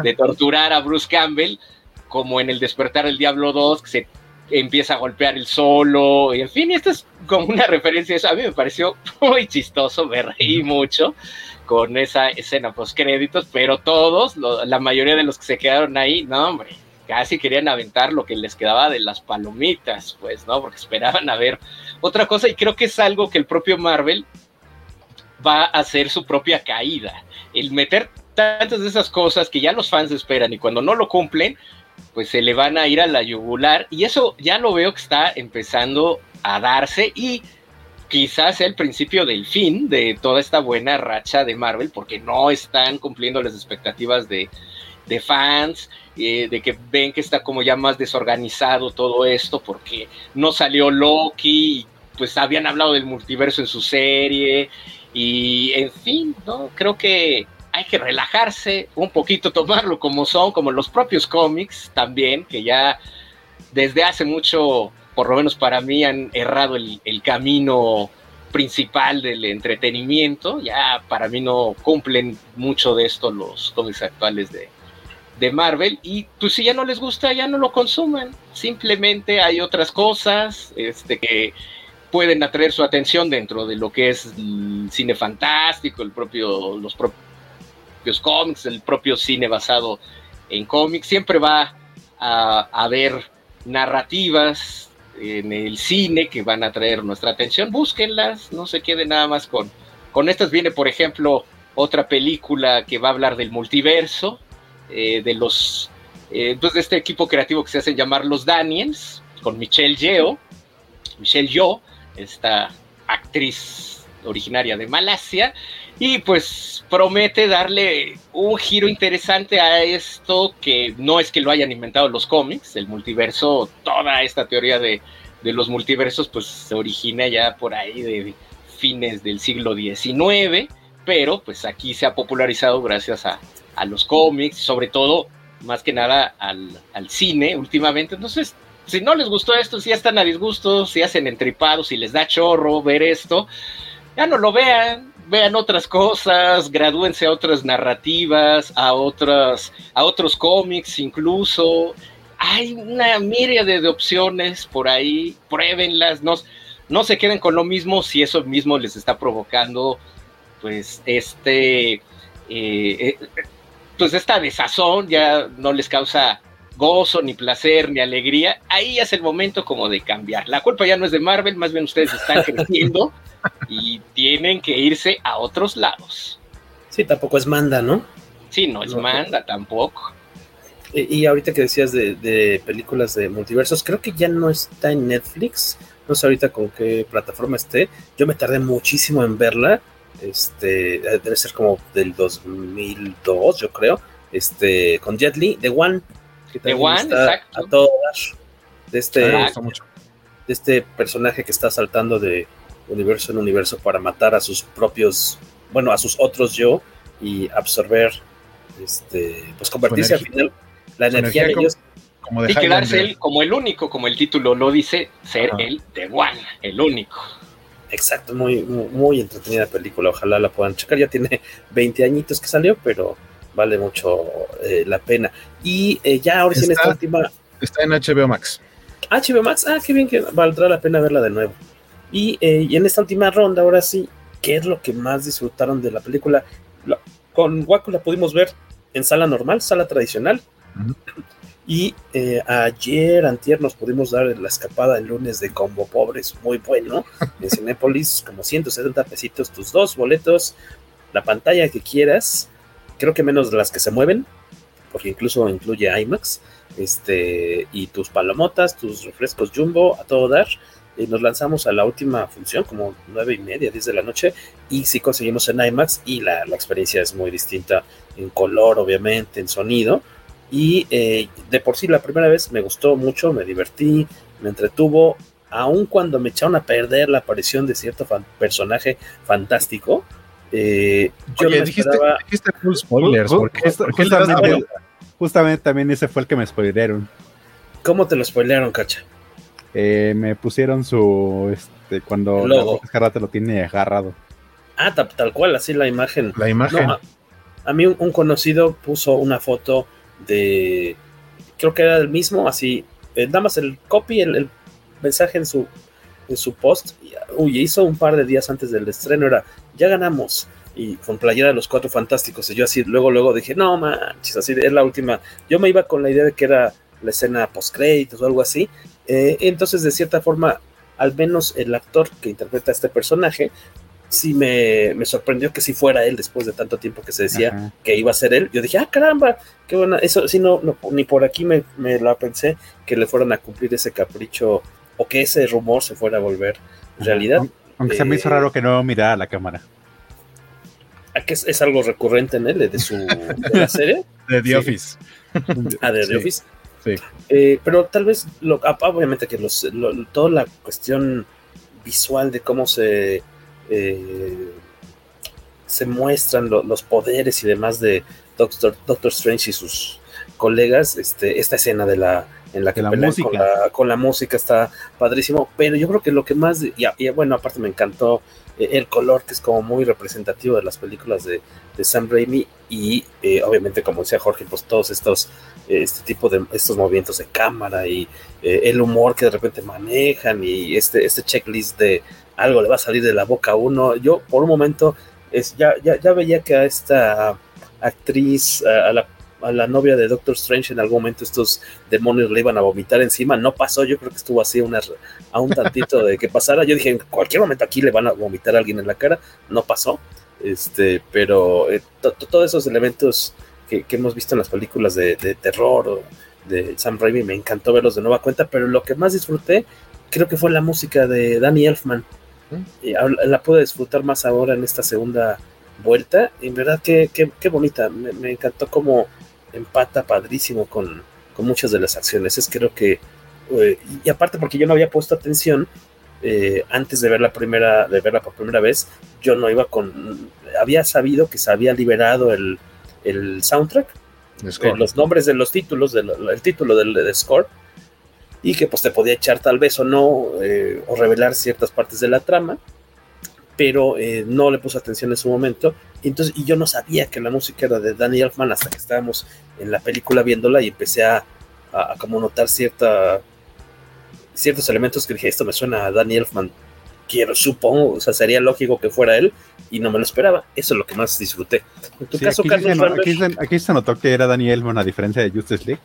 de torturar a Bruce Campbell, como en el Despertar del Diablo 2, que se empieza a golpear el solo, y en fin, esto es como una referencia a eso. A mí me pareció [LAUGHS] muy chistoso, me reí mucho con esa escena post créditos, pero todos, la mayoría de los que se quedaron ahí, no, hombre, casi querían aventar lo que les quedaba de las palomitas, pues, ¿no? Porque esperaban a ver otra cosa y creo que es algo que el propio Marvel va a hacer su propia caída. El meter tantas de esas cosas que ya los fans esperan y cuando no lo cumplen, pues se le van a ir a la yugular y eso ya lo veo que está empezando a darse y quizás el principio del fin de toda esta buena racha de Marvel, porque no están cumpliendo las expectativas de, fans, eh, de que ven que está como ya más desorganizado todo esto, porque no salió Loki, pues habían hablado del multiverso en su serie, y en fin, ¿no? Creo que hay que relajarse un poquito, tomarlo como son, como los propios cómics también, que ya desde hace mucho por lo menos para mí, han errado el, camino principal del entretenimiento. Ya para mí no cumplen mucho de esto los cómics actuales de, de Marvel. Y pues si ya no les gusta, ya no lo consuman. Simplemente hay otras cosas este, que pueden atraer su atención dentro de lo que es el cine fantástico, el propio, los propios cómics, el propio cine basado en cómics. Siempre va a haber narrativas en el cine que van a traer nuestra atención, búsquenlas, no se queden nada más con, con estas. Viene, por ejemplo, otra película que va a hablar del multiverso, eh, de los, eh, pues, de este equipo creativo que se hacen llamar los Daniels, con Michelle Yeoh, Michelle Yeoh, esta actriz originaria de Malasia, y pues promete darle un giro interesante a esto que no es que lo hayan inventado los cómics, el multiverso, toda esta teoría de, los multiversos pues se origina ya por ahí de fines del siglo XIX, pero pues aquí se ha popularizado gracias a, a los cómics, sobre todo, más que nada, al, al, cine últimamente. Entonces, si no les gustó esto, si ya están a disgusto, si hacen entripados, si les da chorro ver esto, ya no lo vean, vean otras cosas, gradúense a otras narrativas, a otras, a otros cómics incluso. Hay una miríade de opciones por ahí, pruébenlas, no, no se queden con lo mismo si eso mismo les está provocando pues este eh, eh, pues esta desazón ya no les causa gozo, ni placer, ni alegría, ahí es el momento como de cambiar. La culpa ya no es de Marvel, más bien ustedes están [LAUGHS] creciendo y tienen que irse a otros lados. Sí, tampoco es manda, ¿no? Sí, no es no, manda tampoco. Y, y, ahorita que decías de, de, películas de multiversos, creo que ya no está en Netflix. No sé ahorita con qué plataforma esté. Yo me tardé muchísimo en verla. Este, debe ser como del 2002, yo creo. Este, con Jet Li, The One. Que The One, exacto. A todo de este, de este personaje que está saltando de universo en universo para matar a sus propios, bueno, a sus otros yo y absorber, este, pues convertirse al final la energía, de ellos. Como y quedarse él como el único, como el título lo dice, ser Ajá. el The One, el único. Exacto, muy, muy, muy, entretenida película, ojalá la puedan checar, ya tiene [LAUGHS] 20 añitos que salió, pero vale mucho eh, la pena. Y eh, ya ahora sí en esta última... Está en HBO Max. HBO Max, ah, qué bien que valdrá la pena verla de nuevo. Y, eh, y, en esta última ronda, ahora sí, ¿qué es lo que más disfrutaron de la película? Con Waco la pudimos ver en sala normal, sala tradicional. Uh -huh. Y eh, ayer, antier, nos pudimos dar la escapada el lunes de Combo Pobres, muy bueno. [LAUGHS] En Cinépolis, como 170 pesitos, tus dos boletos, la pantalla que quieras, creo que menos de las que se mueven, porque incluso incluye IMAX, este, y tus palomotas, tus refrescos jumbo, a todo dar y nos lanzamos a la última función, como nueve y media, 10 de la noche, y sí conseguimos en IMAX, y la, la experiencia es muy distinta en color, obviamente, en sonido, y eh, de por sí la primera vez me gustó mucho, me divertí, me entretuvo, aun cuando me echaron a perder la aparición de cierto fan personaje fantástico, eh, yo Oye, no dijiste, esperaba... dijiste full spoilers, ¿por qué? ¿Por qué justamente, justamente también ese fue el que me spoilearon. ¿Cómo te lo spoilearon, Cacha? Eh, me pusieron su este cuando Logo. te lo tiene agarrado. Ah, tal, tal, cual, así la imagen. La imagen. No, a, a, mí un, un, conocido puso una foto de creo que era el mismo, así, eh, nada más el copy, el, el, mensaje en su en su post, y, uy, hizo un par de días antes del estreno, era, ya ganamos, y con playera de los cuatro fantásticos, y yo así, luego, luego dije, no manches, así, es la última, yo me iba con la idea de que era la escena post créditos o algo así, eh, entonces, de cierta forma, al menos el actor que interpreta a este personaje, sí me, me, sorprendió que si sí fuera él después de tanto tiempo que se decía Ajá. que iba a ser él. Yo dije, ah, caramba, qué buena. Eso sí, no, no ni por aquí me, me la pensé que le fueran a cumplir ese capricho o que ese rumor se fuera a volver Ajá. realidad. Aunque eh, se me hizo raro que no mirara a la cámara. ¿A que es, es, algo recurrente en él, de su de la serie? [LAUGHS] de The sí. Office. ah, de The Office. Sí. Eh, pero tal vez, lo, ah, obviamente que los, lo, toda la cuestión visual de cómo se, eh, se muestran lo, los poderes y demás de Doctor, Doctor Strange y sus colegas, este, esta escena de la en la que la pelean música. Con, la, con la música está padrísimo, pero yo creo que lo que más, y, y bueno, aparte me encantó eh, el color que es como muy representativo de las películas de, de Sam Raimi y eh, obviamente como decía Jorge, pues todos estos este tipo de estos movimientos de cámara y eh, el humor que de repente manejan y este, este checklist de algo le va a salir de la boca a uno. Yo por un momento es, ya, ya, ya veía que a esta actriz, a, la, a, la, novia de Doctor Strange, en algún momento estos demonios le iban a vomitar encima. No pasó, yo creo que estuvo así una, a un tantito de que pasara. Yo dije, en cualquier momento aquí le van a vomitar a alguien en la cara. No pasó. Este, pero eh, todos esos elementos que, que, hemos visto en las películas de, de, terror o de Sam Raimi, me encantó verlos de nueva cuenta, pero lo que más disfruté creo que fue la música de Danny Elfman. la pude disfrutar más ahora en esta segunda vuelta. En verdad, qué, qué, bonita. Me, encantó como empata padrísimo con, con, muchas de las acciones. Es creo que, eh, y aparte porque yo no había puesto atención eh, antes de ver la primera, de verla por primera vez, yo no iba con, había sabido que se había liberado el, el soundtrack, eh, los nombres de los títulos, del, el título del, score, y que pues te podía echar tal vez o no, o revelar ciertas partes de la trama pero eh, no le puse atención en su momento. Y, entonces, y yo no sabía que la música era de Danny Elfman hasta que estábamos en la película viéndola y empecé a, como notar cierta, ciertos elementos que dije, esto me suena a Danny Elfman. Quiero, supongo, o sea, sería lógico que fuera él y no me lo esperaba. Eso es lo que más disfruté. En tu caso, aquí Carlos se, aquí, se, notó que era Danny Elfman a diferencia de Justice League.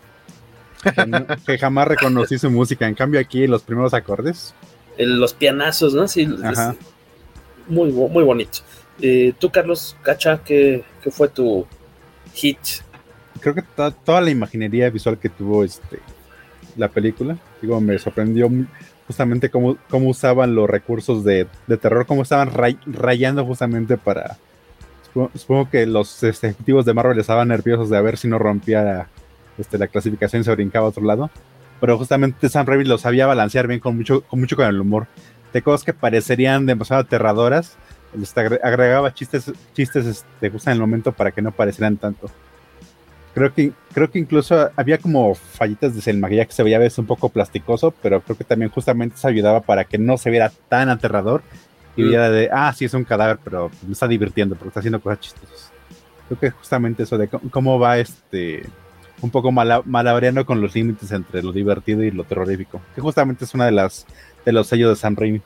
Que, jamás reconocí su música. En cambio, aquí los primeros acordes. los pianazos, ¿no? Sí, Ajá muy, muy bonito. Eh, tú, Carlos Cacha, ¿qué, fue tu hit? Creo que toda la imaginería visual que tuvo este la película, me sorprendió justamente cómo, cómo usaban los recursos de, terror, cómo estaban rayando justamente para... Supongo, que los ejecutivos de Marvel estaban nerviosos de a ver si no rompía este, la clasificación y se brincaba a otro lado. Pero justamente Sam Raimi lo sabía balancear bien con mucho, con mucho con el humor de cosas que parecerían demasiado aterradoras. Este, agregaba chistes, chistes este, justo en el momento para que no parecieran tanto. Creo que, creo que incluso había como fallitas de el maquillaje que se veía a veces un poco plasticoso, pero creo que también justamente se ayudaba para que no se viera tan aterrador y mm. viera de, ah, sí es un cadáver, pero me está divirtiendo porque está haciendo cosas chistosas. Creo que justamente eso de cómo va este un poco malabriano con los límites entre lo divertido y lo terrorífico, que justamente es una de las de los sellos de Sam Raimi.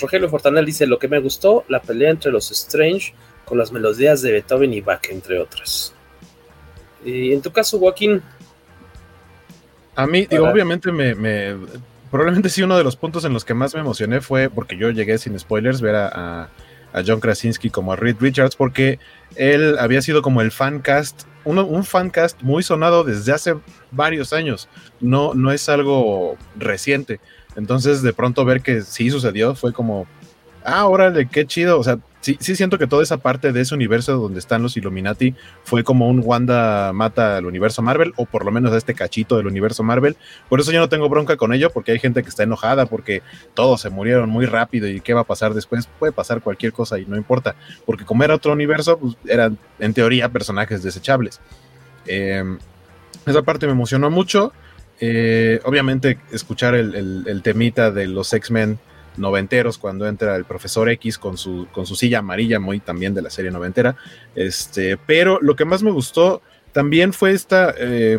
Rogelio Fortanel dice, lo que me gustó, la pelea entre los Strange con las melodías de Beethoven y Bach, entre otras. Y en tu caso, Joaquín. A mí, obviamente me, Probablemente sí uno de los puntos en los que más me emocioné fue porque yo llegué sin spoilers ver a, a, John Krasinski como a Reed Richards porque él había sido como el fan cast un, fancast muy sonado desde hace varios años. No, no es algo reciente. Entonces, de pronto ver que sí sucedió fue como, ah, órale, qué chido. O sea, sí, sí siento que toda esa parte de ese universo donde están los Illuminati fue como un Wanda mata al universo Marvel, o por lo menos a este cachito del universo Marvel. Por eso yo no tengo bronca con ello, porque hay gente que está enojada, porque todos se murieron muy rápido y qué va a pasar después. Puede pasar cualquier cosa y no importa, porque como era otro universo, pues eran en teoría personajes desechables. Em, esa parte me emocionó mucho. Eh, obviamente, escuchar el temita de los X-Men noventeros cuando entra el profesor X con su, con su silla amarilla, muy también de la serie noventera. Este, pero lo que más me gustó también fue esta eh,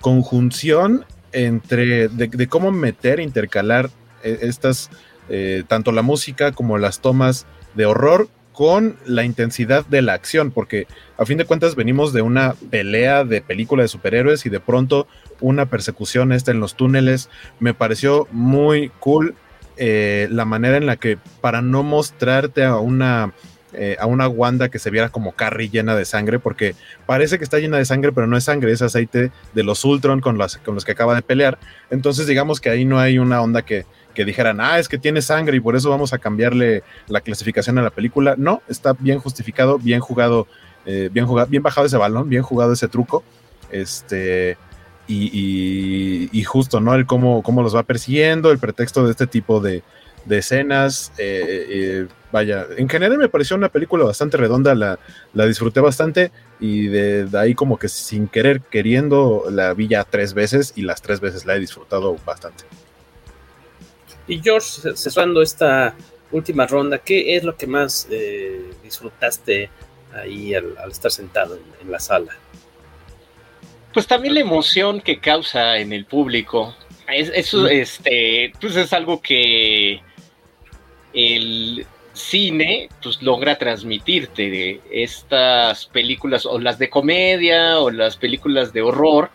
conjunción entre de, cómo meter, intercalar eh, estas, eh, tanto la música como las tomas de horror con la intensidad de la acción, porque a fin de cuentas venimos de una pelea de película de superhéroes y de pronto una persecución esta en los túneles me pareció muy cool eh, la manera en la que para no mostrarte a una eh, a una Wanda que se viera como Carrie llena de sangre, porque parece que está llena de sangre, pero no es sangre, es aceite de los Ultron con los, con los que acaba de pelear. Entonces, digamos que ahí no hay una onda que, que dijeran, ah, es que tiene sangre y por eso vamos a cambiarle la clasificación a la película. No, está bien justificado, bien jugado, eh, bien jugado, bien bajado ese balón, bien jugado ese truco. Este, y, justo, ¿no? El cómo, cómo, los va persiguiendo, el pretexto de este tipo de, escenas. Eh, eh, vaya, en general me pareció una película bastante redonda, la, la disfruté bastante y de, ahí como que sin querer, queriendo, la vi ya tres veces y las tres veces la he disfrutado bastante. Y George, cerrando esta última ronda, ¿qué es lo que más eh, disfrutaste ahí al, estar sentado en la sala? Pues también la emoción que causa en el público. eso este, pues es algo que el cine pues logra transmitirte de estas películas o las de comedia o las películas de horror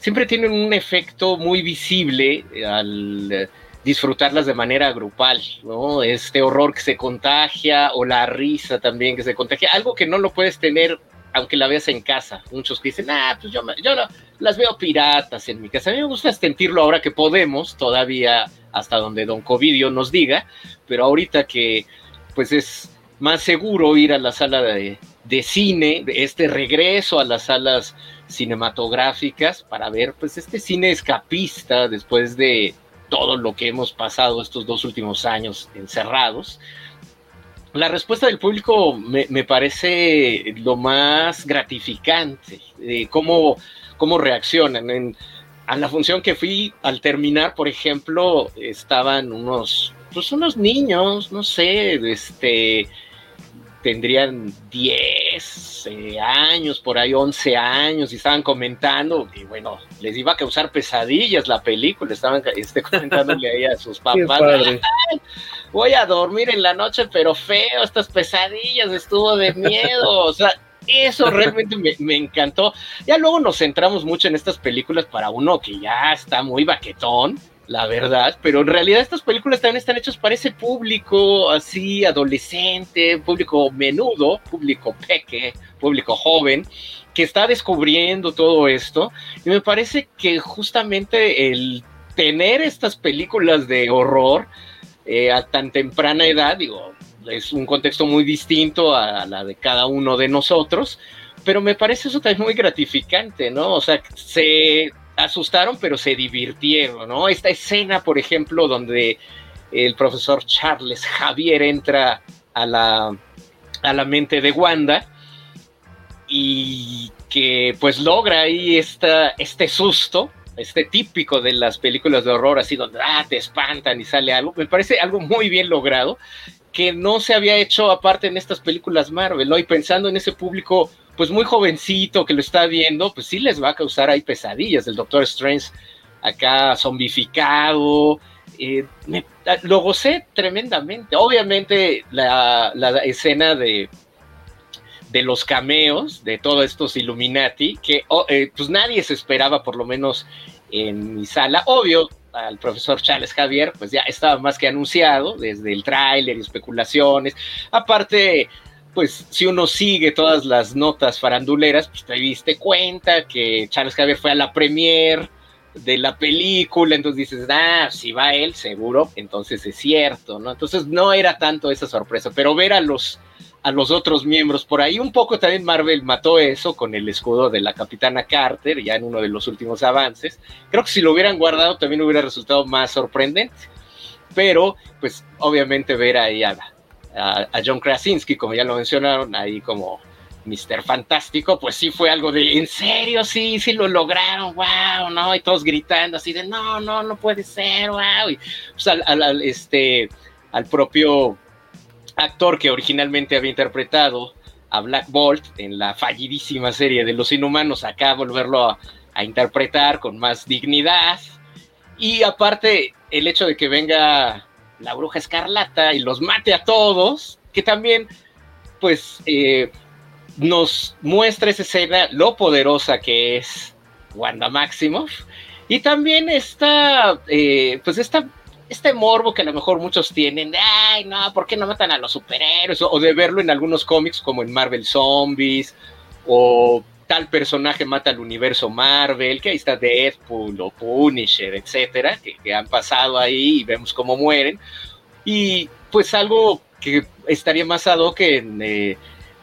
siempre tienen un efecto muy visible al disfrutarlas de manera grupal, ¿no? Este horror que se contagia o la risa también que se contagia, algo que no lo puedes tener aunque la veas en casa. Muchos dicen, ah, pues yo, yo no, las veo piratas en mi casa. A mí me gusta sentirlo ahora que podemos, todavía hasta donde Don Covidio nos diga, pero ahorita que pues es más seguro ir a la sala de, de cine, este regreso a las salas cinematográficas para ver pues este cine escapista después de todo lo que hemos pasado estos dos últimos años encerrados. La respuesta del público me, parece lo más gratificante, de cómo, cómo reaccionan. En, a la función que fui, al terminar, por ejemplo, estaban unos, pues unos niños, no sé, este, tendrían 10 eh, años, por ahí 11 años, y estaban comentando, y bueno, les iba a causar pesadillas la película, estaban este, [LAUGHS] comentándole ahí a sus papás, voy a dormir en la noche, pero feo, estas pesadillas, estuvo de miedo, o sea, eso realmente me, encantó. Ya luego nos centramos mucho en estas películas para uno que ya está muy baquetón, la verdad, pero en realidad estas películas también están hechas para ese público así adolescente, público menudo, público peque, público joven, que está descubriendo todo esto. Y me parece que justamente el tener estas películas de horror eh, a tan temprana edad, digo, es un contexto muy distinto a la de cada uno de nosotros, pero me parece eso también muy gratificante, ¿no? O sea, se asustaron, pero se divirtieron, ¿no? Esta escena, por ejemplo, donde el profesor Charles Javier entra a la, a la mente de Wanda y que pues logra ahí esta, este susto, este típico de las películas de horror, así donde ah, te espantan y sale algo, me parece algo muy bien logrado, que no se había hecho aparte en estas películas Marvel, ¿no? Y pensando en ese público pues muy jovencito que lo está viendo, pues sí les va a causar ahí pesadillas. El Doctor Strange acá zombificado. Eh, lo gocé tremendamente. Obviamente la, escena de, de los cameos de todos estos Illuminati, que oh, eh, pues nadie se esperaba, por lo menos en mi sala. Obvio, al profesor Charles Javier, pues ya estaba más que anunciado desde el tráiler y especulaciones. Aparte, pues si uno sigue todas las notas faranduleras, pues te diste cuenta que Charles Javier fue a la premier de la película, entonces dices, ah, si va él, seguro, entonces es cierto, ¿no? Entonces no era tanto esa sorpresa, pero ver a los, a los otros miembros por ahí, un poco también Marvel mató eso con el escudo de la capitana Carter, ya en uno de los últimos avances, creo que si lo hubieran guardado también hubiera resultado más sorprendente, pero pues obviamente ver ahí a, a, John Krasinski, como ya lo mencionaron, ahí como Mr. Fantástico, pues sí fue algo de, en serio, sí, sí lo lograron, wow, ¿no? Y todos gritando así de, no, no, no puede ser, wow. Y pues este, al propio actor que originalmente había interpretado a Black Bolt en la fallidísima serie de Los Inhumanos, acá volverlo a, interpretar con más dignidad. Y aparte, el hecho de que venga la bruja escarlata y los mate a todos, que también, pues, eh, nos muestra esa escena, lo poderosa que es Wanda Maximoff, y también está, eh, pues, esta, este morbo que a lo mejor muchos tienen, ay, no, ¿por qué no matan a los superhéroes? O, de verlo en algunos cómics como en Marvel Zombies, o tal personaje mata al universo Marvel, que ahí está Deadpool o Punisher, etcétera, que, han pasado ahí y vemos cómo mueren. Y pues algo que estaría más ad hoc en, eh,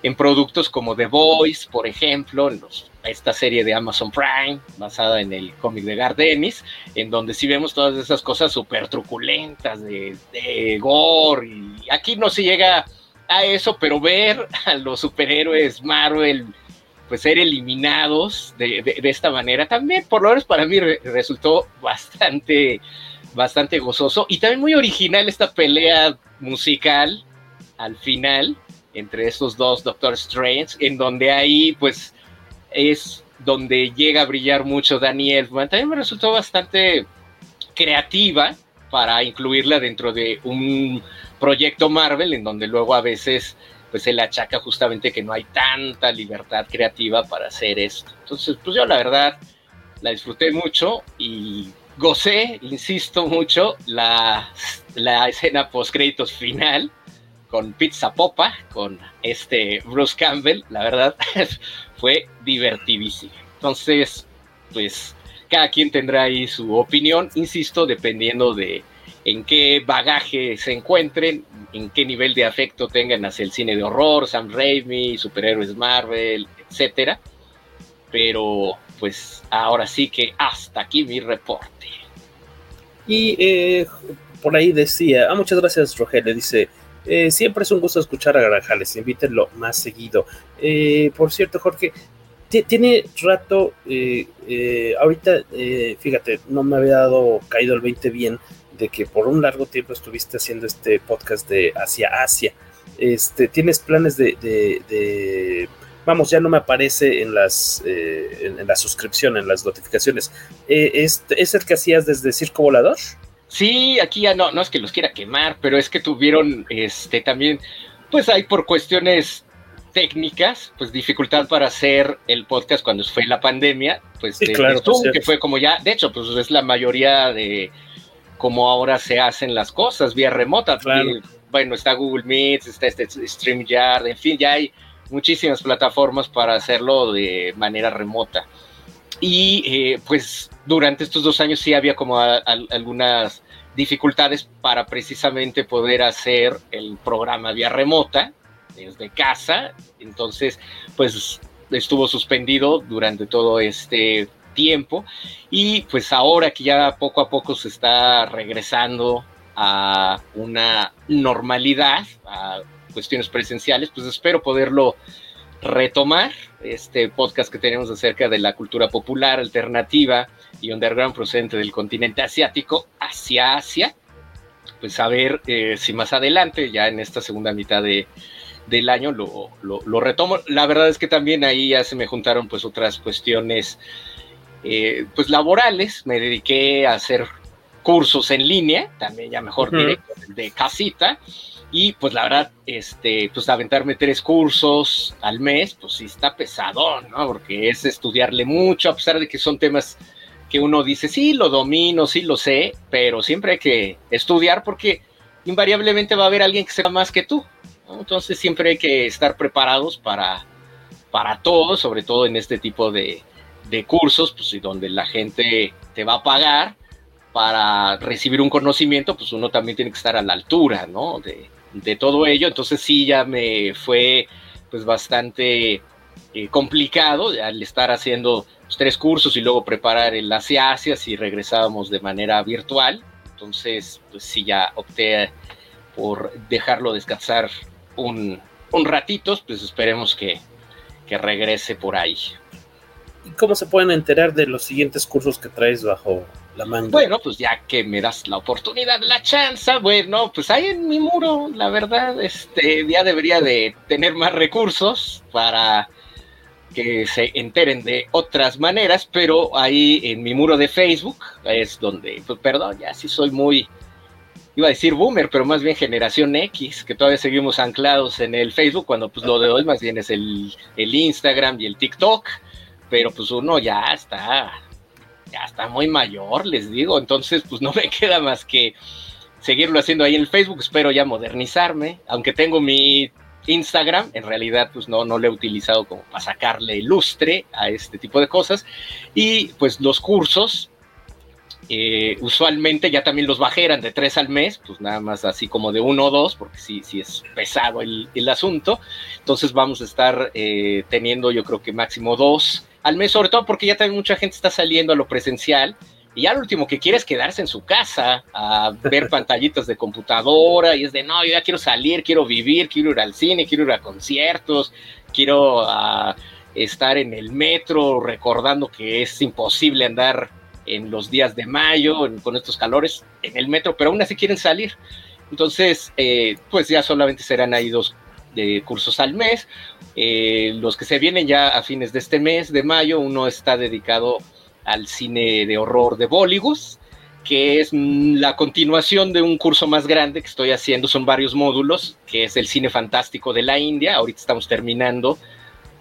en productos como The Voice, por ejemplo, en esta serie de Amazon Prime, basada en el cómic de Gardenis, en donde sí vemos todas esas cosas súper truculentas de, de gore. Y aquí no se llega a eso, pero ver a los superhéroes Marvel pues ser eliminados de, esta manera también, por lo menos para mí resultó bastante, bastante gozoso y también muy original esta pelea musical al final entre estos dos Doctor Strange, en donde ahí pues es donde llega a brillar mucho Danny Elfman. También me resultó bastante creativa para incluirla dentro de un proyecto Marvel, en donde luego a veces pues se le achaca justamente que no hay tanta libertad creativa para hacer esto. Entonces, pues yo la verdad la disfruté mucho y gocé, insisto mucho, la, la escena post créditos final con Pizza Popa, con este Bruce Campbell, la verdad, [LAUGHS] fue divertidísimo. Entonces, pues cada quien tendrá ahí su opinión, insisto, dependiendo de en qué bagaje se encuentren, en qué nivel de afecto tengan hacia el cine de horror, Sam Raimi, superhéroes Marvel, etcétera. Pero pues ahora sí que hasta aquí mi reporte. Y eh, por ahí decía, ah, muchas gracias Rogelio, dice, eh, siempre es un gusto escuchar a Granjales, invítenlo más seguido. Eh, por cierto, Jorge, tiene rato, ahorita, fíjate, no me había dado caído el 20 bien de que por un largo tiempo estuviste haciendo este podcast de Hacia Asia. Este, ¿Tienes planes de, vamos, ya no me aparece en las en, la suscripción, en las notificaciones? ¿es, ¿Es el que hacías desde Circo Volador? Sí, aquí ya no, no es que los quiera quemar, pero es que tuvieron este también, pues hay por cuestiones técnicas, pues dificultad para hacer el podcast cuando fue la pandemia, pues claro, que fue como ya, de hecho, pues es la mayoría de cómo ahora se hacen las cosas vía remota. bueno, está Google Meet, está este StreamYard, en fin, ya hay muchísimas plataformas para hacerlo de manera remota. Y eh, pues durante estos dos años sí había como algunas dificultades para precisamente poder hacer el programa vía remota desde casa. Entonces, pues estuvo suspendido durante todo este tiempo y pues ahora que ya poco a poco se está regresando a una normalidad, a cuestiones presenciales, pues espero poderlo retomar este podcast que tenemos acerca de la cultura popular alternativa y underground procedente del continente asiático hacia Asia. Pues a ver eh, si más adelante, ya en esta segunda mitad de, del año, lo, lo, retomo. La verdad es que también ahí ya se me juntaron pues otras cuestiones eh, pues laborales. Me dediqué a hacer cursos en línea, también ya mejor directo de casita y pues la verdad, este, pues aventarme tres cursos al mes, pues sí está pesado, ¿no? Porque es estudiarle mucho, a pesar de que son temas que uno dice, sí, lo domino, sí lo sé, pero siempre hay que estudiar porque invariablemente va a haber alguien que sepa más que tú. Entonces siempre hay que estar preparados para, para todo, sobre todo en este tipo de, de cursos, pues y donde la gente te va a pagar para recibir un conocimiento, pues uno también tiene que estar a la altura, ¿no? De, de todo ello. Entonces sí, ya me fue pues bastante eh, complicado al estar haciendo los tres cursos y luego preparar el Asia Asia si regresábamos de manera virtual. Entonces, pues sí, ya opté por dejarlo descansar un, un ratito, pues esperemos que, que regrese por ahí. ¿Y cómo se pueden enterar de los siguientes cursos que traes bajo la manga? Bueno, pues ya que me das la oportunidad, la chance, bueno, pues ahí en mi muro, la verdad, este ya debería de tener más recursos para que se enteren de otras maneras, pero ahí en mi muro de Facebook es donde, pues perdón, ya sí soy muy, iba a decir boomer, pero más bien generación X, que todavía seguimos anclados en el Facebook, cuando pues lo de hoy más bien es el, el Instagram y el TikTok pero pues uno ya está, ya está muy mayor, les digo, entonces pues [LAUGHS] no me queda más que seguirlo haciendo ahí en el Facebook, espero ya modernizarme, aunque tengo mi Instagram, en realidad pues no, no lo he utilizado como para sacarle lustre a este tipo de cosas, y pues los cursos, eh, usualmente ya también los bajeran de tres al mes, pues nada más así como de uno o dos, porque sí, sí es pesado el, asunto. Entonces vamos a estar eh, teniendo yo creo que máximo dos al mes, sobre todo porque ya también mucha gente está saliendo a lo presencial y ya lo último que quiere es quedarse en su casa a ver [LAUGHS] pantallitas de computadora y es de, no, yo ya quiero salir, quiero vivir, quiero ir al cine, quiero ir a conciertos, quiero ah, estar en el metro recordando que es imposible andar en los días de mayo con estos calores en el metro, pero aún así quieren salir. Entonces, eh, pues ya solamente serán ahí dos de cursos al mes. Eh, los que se vienen ya a fines de este mes de mayo, uno está dedicado al cine de horror de Bollywood, que es la continuación de un curso más grande que estoy haciendo, son varios módulos, que es el cine fantástico de la India. Ahorita estamos terminando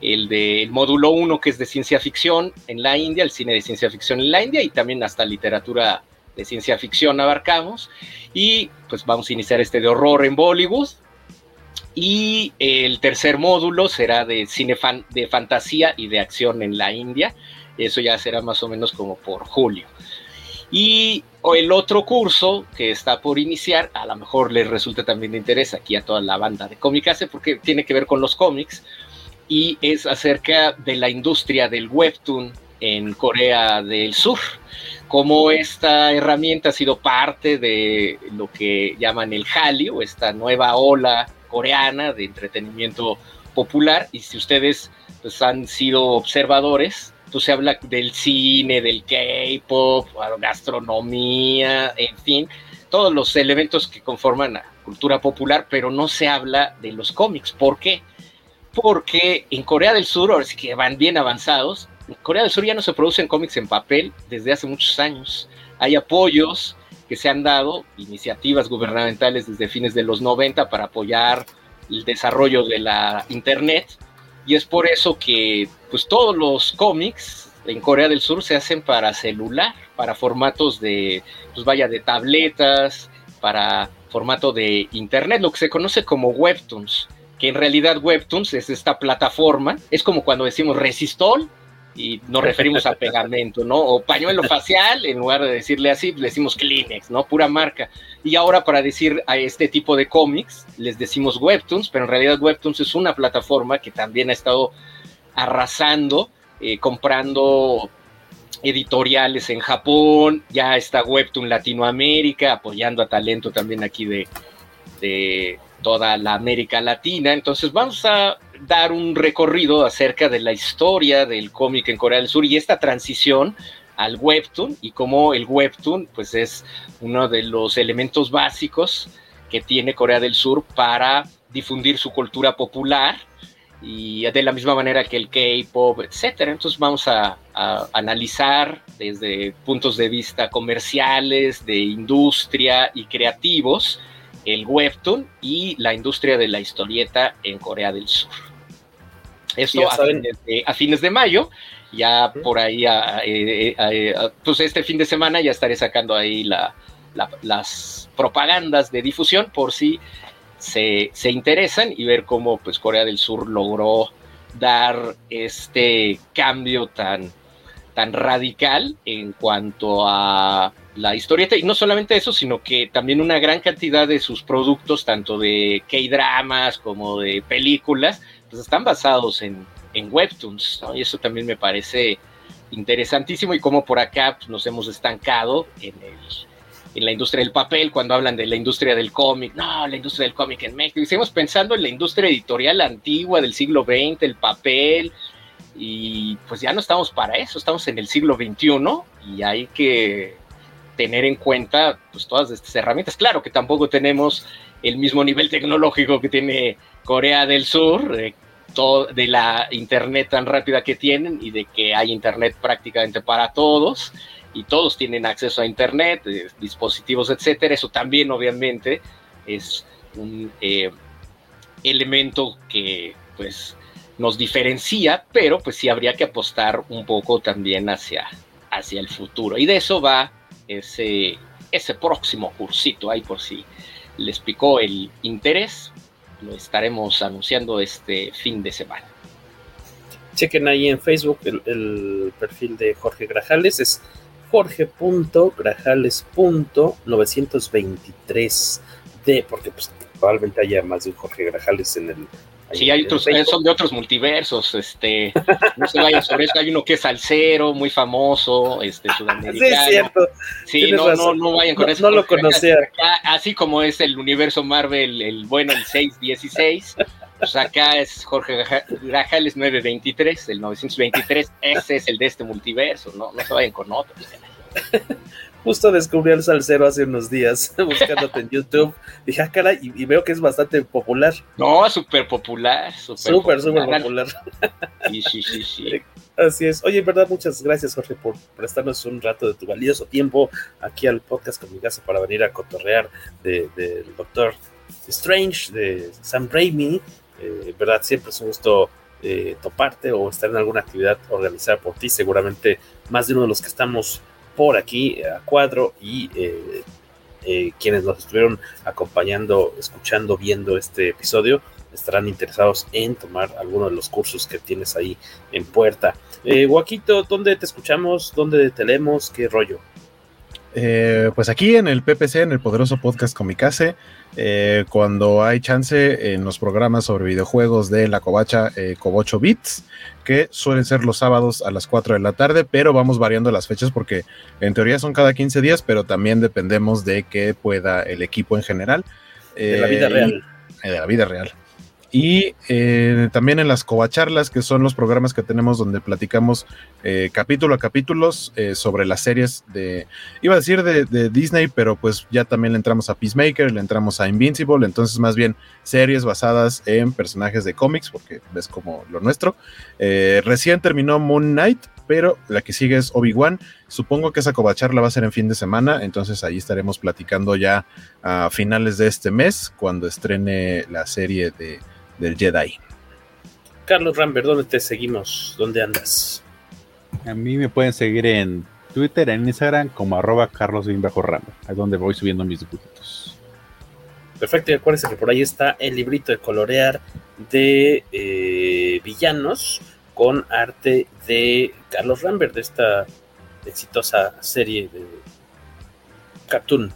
el del módulo 1, que es de ciencia ficción en la India, el cine de ciencia ficción en la India, y también hasta literatura de ciencia ficción abarcamos. Y pues vamos a iniciar este de horror en Bollywood, Y el tercer módulo será de cine de fantasía y de acción en la India. Eso ya será más o menos como por julio. Y el otro curso que está por iniciar, a lo mejor les resulta también de interés aquí a toda la banda de Comicase, porque tiene que ver con los cómics y es acerca de la industria del webtoon en Corea del Sur, cómo esta herramienta ha sido parte de lo que llaman el Hallyu, esta nueva ola coreana de entretenimiento popular, y si ustedes pues, han sido observadores, pues se habla del cine, del K-pop, gastronomía, en fin, todos los elementos que conforman la cultura popular, pero no se habla de los cómics. ¿Por qué? Porque en Corea del Sur, ahora sí que van bien avanzados, en Corea del Sur ya no se producen cómics en papel desde hace muchos años. Hay apoyos que se han dado, iniciativas gubernamentales desde fines de los 90 para apoyar el desarrollo de la Internet, y es por eso que pues todos los cómics en Corea del Sur se hacen para celular, para formatos de, pues vaya, de tabletas, para formato de internet, lo que se conoce como webtoons, que en realidad webtoons es esta plataforma, es como cuando decimos resistol, y nos referimos a pegamento, ¿no? O pañuelo facial, en lugar de decirle así, le decimos Kleenex, ¿no? Pura marca. Y ahora para decir a este tipo de cómics, les decimos Webtoons, pero en realidad Webtoons es una plataforma que también ha estado arrasando, eh, comprando editoriales en Japón, ya está Webtoon Latinoamérica, apoyando a talento también aquí de, de toda la América Latina. Entonces vamos a dar un recorrido acerca de la historia del cómic en Corea del Sur y esta transición al webtoon y cómo el webtoon pues es uno de los elementos básicos que tiene Corea del Sur para difundir su cultura popular y de la misma manera que el K-pop, etcétera. Entonces vamos a, a, analizar desde puntos de vista comerciales, de industria y creativos el webtoon y la industria de la historieta en Corea del Sur. Esto a, fines de, mayo, ya por ahí, eh, eh, pues este fin de semana ya estaré sacando ahí las propagandas de difusión por si se, interesan y ver cómo pues Corea del Sur logró dar este cambio tan, tan radical en cuanto a la historieta. Y no solamente eso, sino que también una gran cantidad de sus productos, tanto de K-dramas como de películas, pues están basados en, webtoons, Y eso también me parece interesantísimo y como por acá pues, nos hemos estancado en, en la industria del papel, cuando hablan de la industria del cómic, no, la industria del cómic en México, y seguimos pensando en la industria editorial antigua del siglo XX, el papel, y pues ya no estamos para eso, estamos en el siglo XXI y hay que tener en cuenta pues todas estas herramientas. Claro que tampoco tenemos el mismo nivel tecnológico que tiene Corea del Sur, de, la internet tan rápida que tienen y de que hay internet prácticamente para todos y todos tienen acceso a internet, eh, dispositivos, etcétera. Eso también obviamente es un eh, elemento que pues nos diferencia, pero pues sí habría que apostar un poco también hacia, hacia el futuro. Y de eso va ese, ese próximo cursito ahí por si les picó el interés. Lo estaremos anunciando este fin de semana. Chequen ahí en Facebook el, perfil de Jorge Grajales, es jorge.grajales.923d, porque pues probablemente haya más de un Jorge Grajales en el, Sí, hay otros, eh, son de otros multiversos, este, no se vayan sobre eso, hay uno que es salsero, muy famoso, este, sudamericano. Sí, es cierto. Sí, no, no, no, vayan con eso. No lo conocía. así como es el universo Marvel, el bueno, el 616, pues acá es Jorge Grajales 923, el 923, ese es el de este multiverso, no, no se vayan con otros. Justo descubrí al salsero hace unos días [LAUGHS] buscándote en YouTube. Dije, ah, cara, y, veo que es bastante popular. No, súper popular. Súper, súper popular. Sí, sí, sí, sí. [LAUGHS] Así es. Oye, en verdad, muchas gracias, Jorge, por prestarnos un rato de tu valioso tiempo aquí al podcast con mi casa para venir a cotorrear del de, Doctor Strange, de Sam Raimi. Eh, en verdad, siempre es un gusto eh, toparte o estar en alguna actividad organizada por ti. Seguramente más de uno de los que estamos por aquí a cuadro y eh, eh, quienes nos estuvieron acompañando, escuchando, viendo este episodio, estarán interesados en tomar alguno de los cursos que tienes ahí en puerta. Eh, Guaquito, ¿dónde te escuchamos? ¿Dónde te leemos? ¿Qué rollo? Eh, pues aquí en el PPC, en el poderoso podcast Comicase, eh, cuando hay chance en los programas sobre videojuegos de la Covacha eh, Cobocho Bits, que suelen ser los sábados a las 4 de la tarde, pero vamos variando las fechas porque en teoría son cada 15 días, pero también dependemos de que pueda el equipo en general. de la vida real. de la vida real. Y eh, también en las covacharlas, que son los programas que tenemos donde platicamos eh, capítulo a capítulos eh, sobre las series de, iba a decir de, Disney, pero pues ya también le entramos a Peacemaker, le entramos a Invincible, entonces más bien series basadas en personajes de cómics, porque ves como lo nuestro. recién terminó Moon Knight, pero la que sigue es Obi-Wan. Supongo que esa covacharla va a ser en fin de semana, entonces ahí estaremos platicando ya a finales de este mes, cuando estrene la serie de del Jedi. Carlos Rambert, ¿dónde te seguimos? ¿Dónde andas? A mí me pueden seguir en Twitter, en Instagram, como arroba Carlos Rambert, es donde voy subiendo mis dibujitos. Perfecto, y acuérdense que por ahí está el librito de colorear de eh, villanos con arte de Carlos Rambert, de esta exitosa serie de cartoon.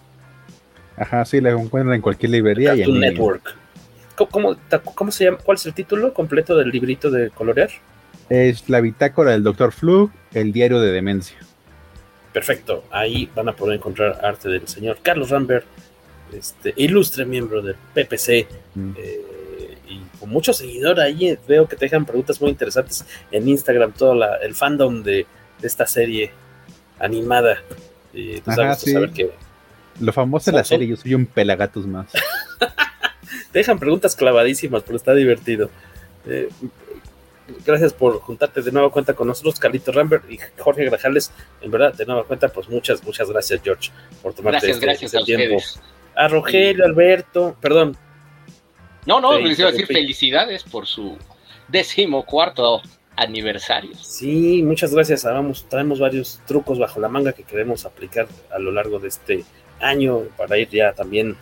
Ajá, sí, la encuentran en cualquier librería. Cartoon y en Network. ¿Cómo, ¿Cómo, se llama? ¿Cuál es el título completo del librito de colorear? Es la bitácora del Dr. Flug, el diario de demencia. Perfecto, ahí van a poder encontrar arte del señor Carlos Rambert, este ilustre miembro del PPC, mm. eh, y con mucho seguidor ahí veo que te dejan preguntas muy interesantes en Instagram, todo la, el fandom de, de, esta serie animada. Y sí. saber que Lo famoso de la serie, yo soy un pelagatos más. [LAUGHS] dejan preguntas clavadísimas, pero está divertido. Eh, gracias por juntarte de nueva cuenta con nosotros, Carlito Rambert y Jorge Grajales. En verdad, de nueva cuenta, pues muchas, muchas gracias, George, por tomarte gracias, este, gracias este a tiempo. Ustedes. A Rogelio, Alberto, perdón. No, no, les iba a decir felicidades por su decimocuarto aniversario. Sí, muchas gracias. Vamos, traemos varios trucos bajo la manga que queremos aplicar a lo largo de este año para ir ya también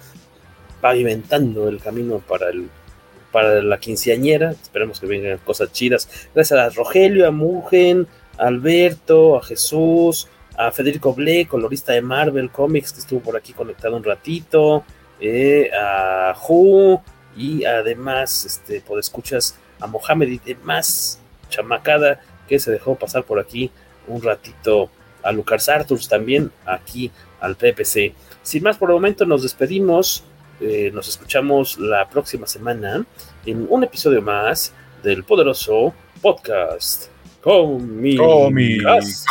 pavimentando el camino para el para la quinceañera. Esperemos que vengan cosas chidas. Gracias a Rogelio, a Mugen, a Alberto, a Jesús, a Federico Ble, colorista de Marvel Comics, que estuvo por aquí conectado un ratito, eh, a Ju, y además, este, por escuchas a Mohamed y demás chamacada que se dejó pasar por aquí un ratito a Lucas Arthurs también aquí al PPC. Sin más por el momento nos despedimos. Eh, nos escuchamos la próxima semana en un episodio más del poderoso podcast. Comicase.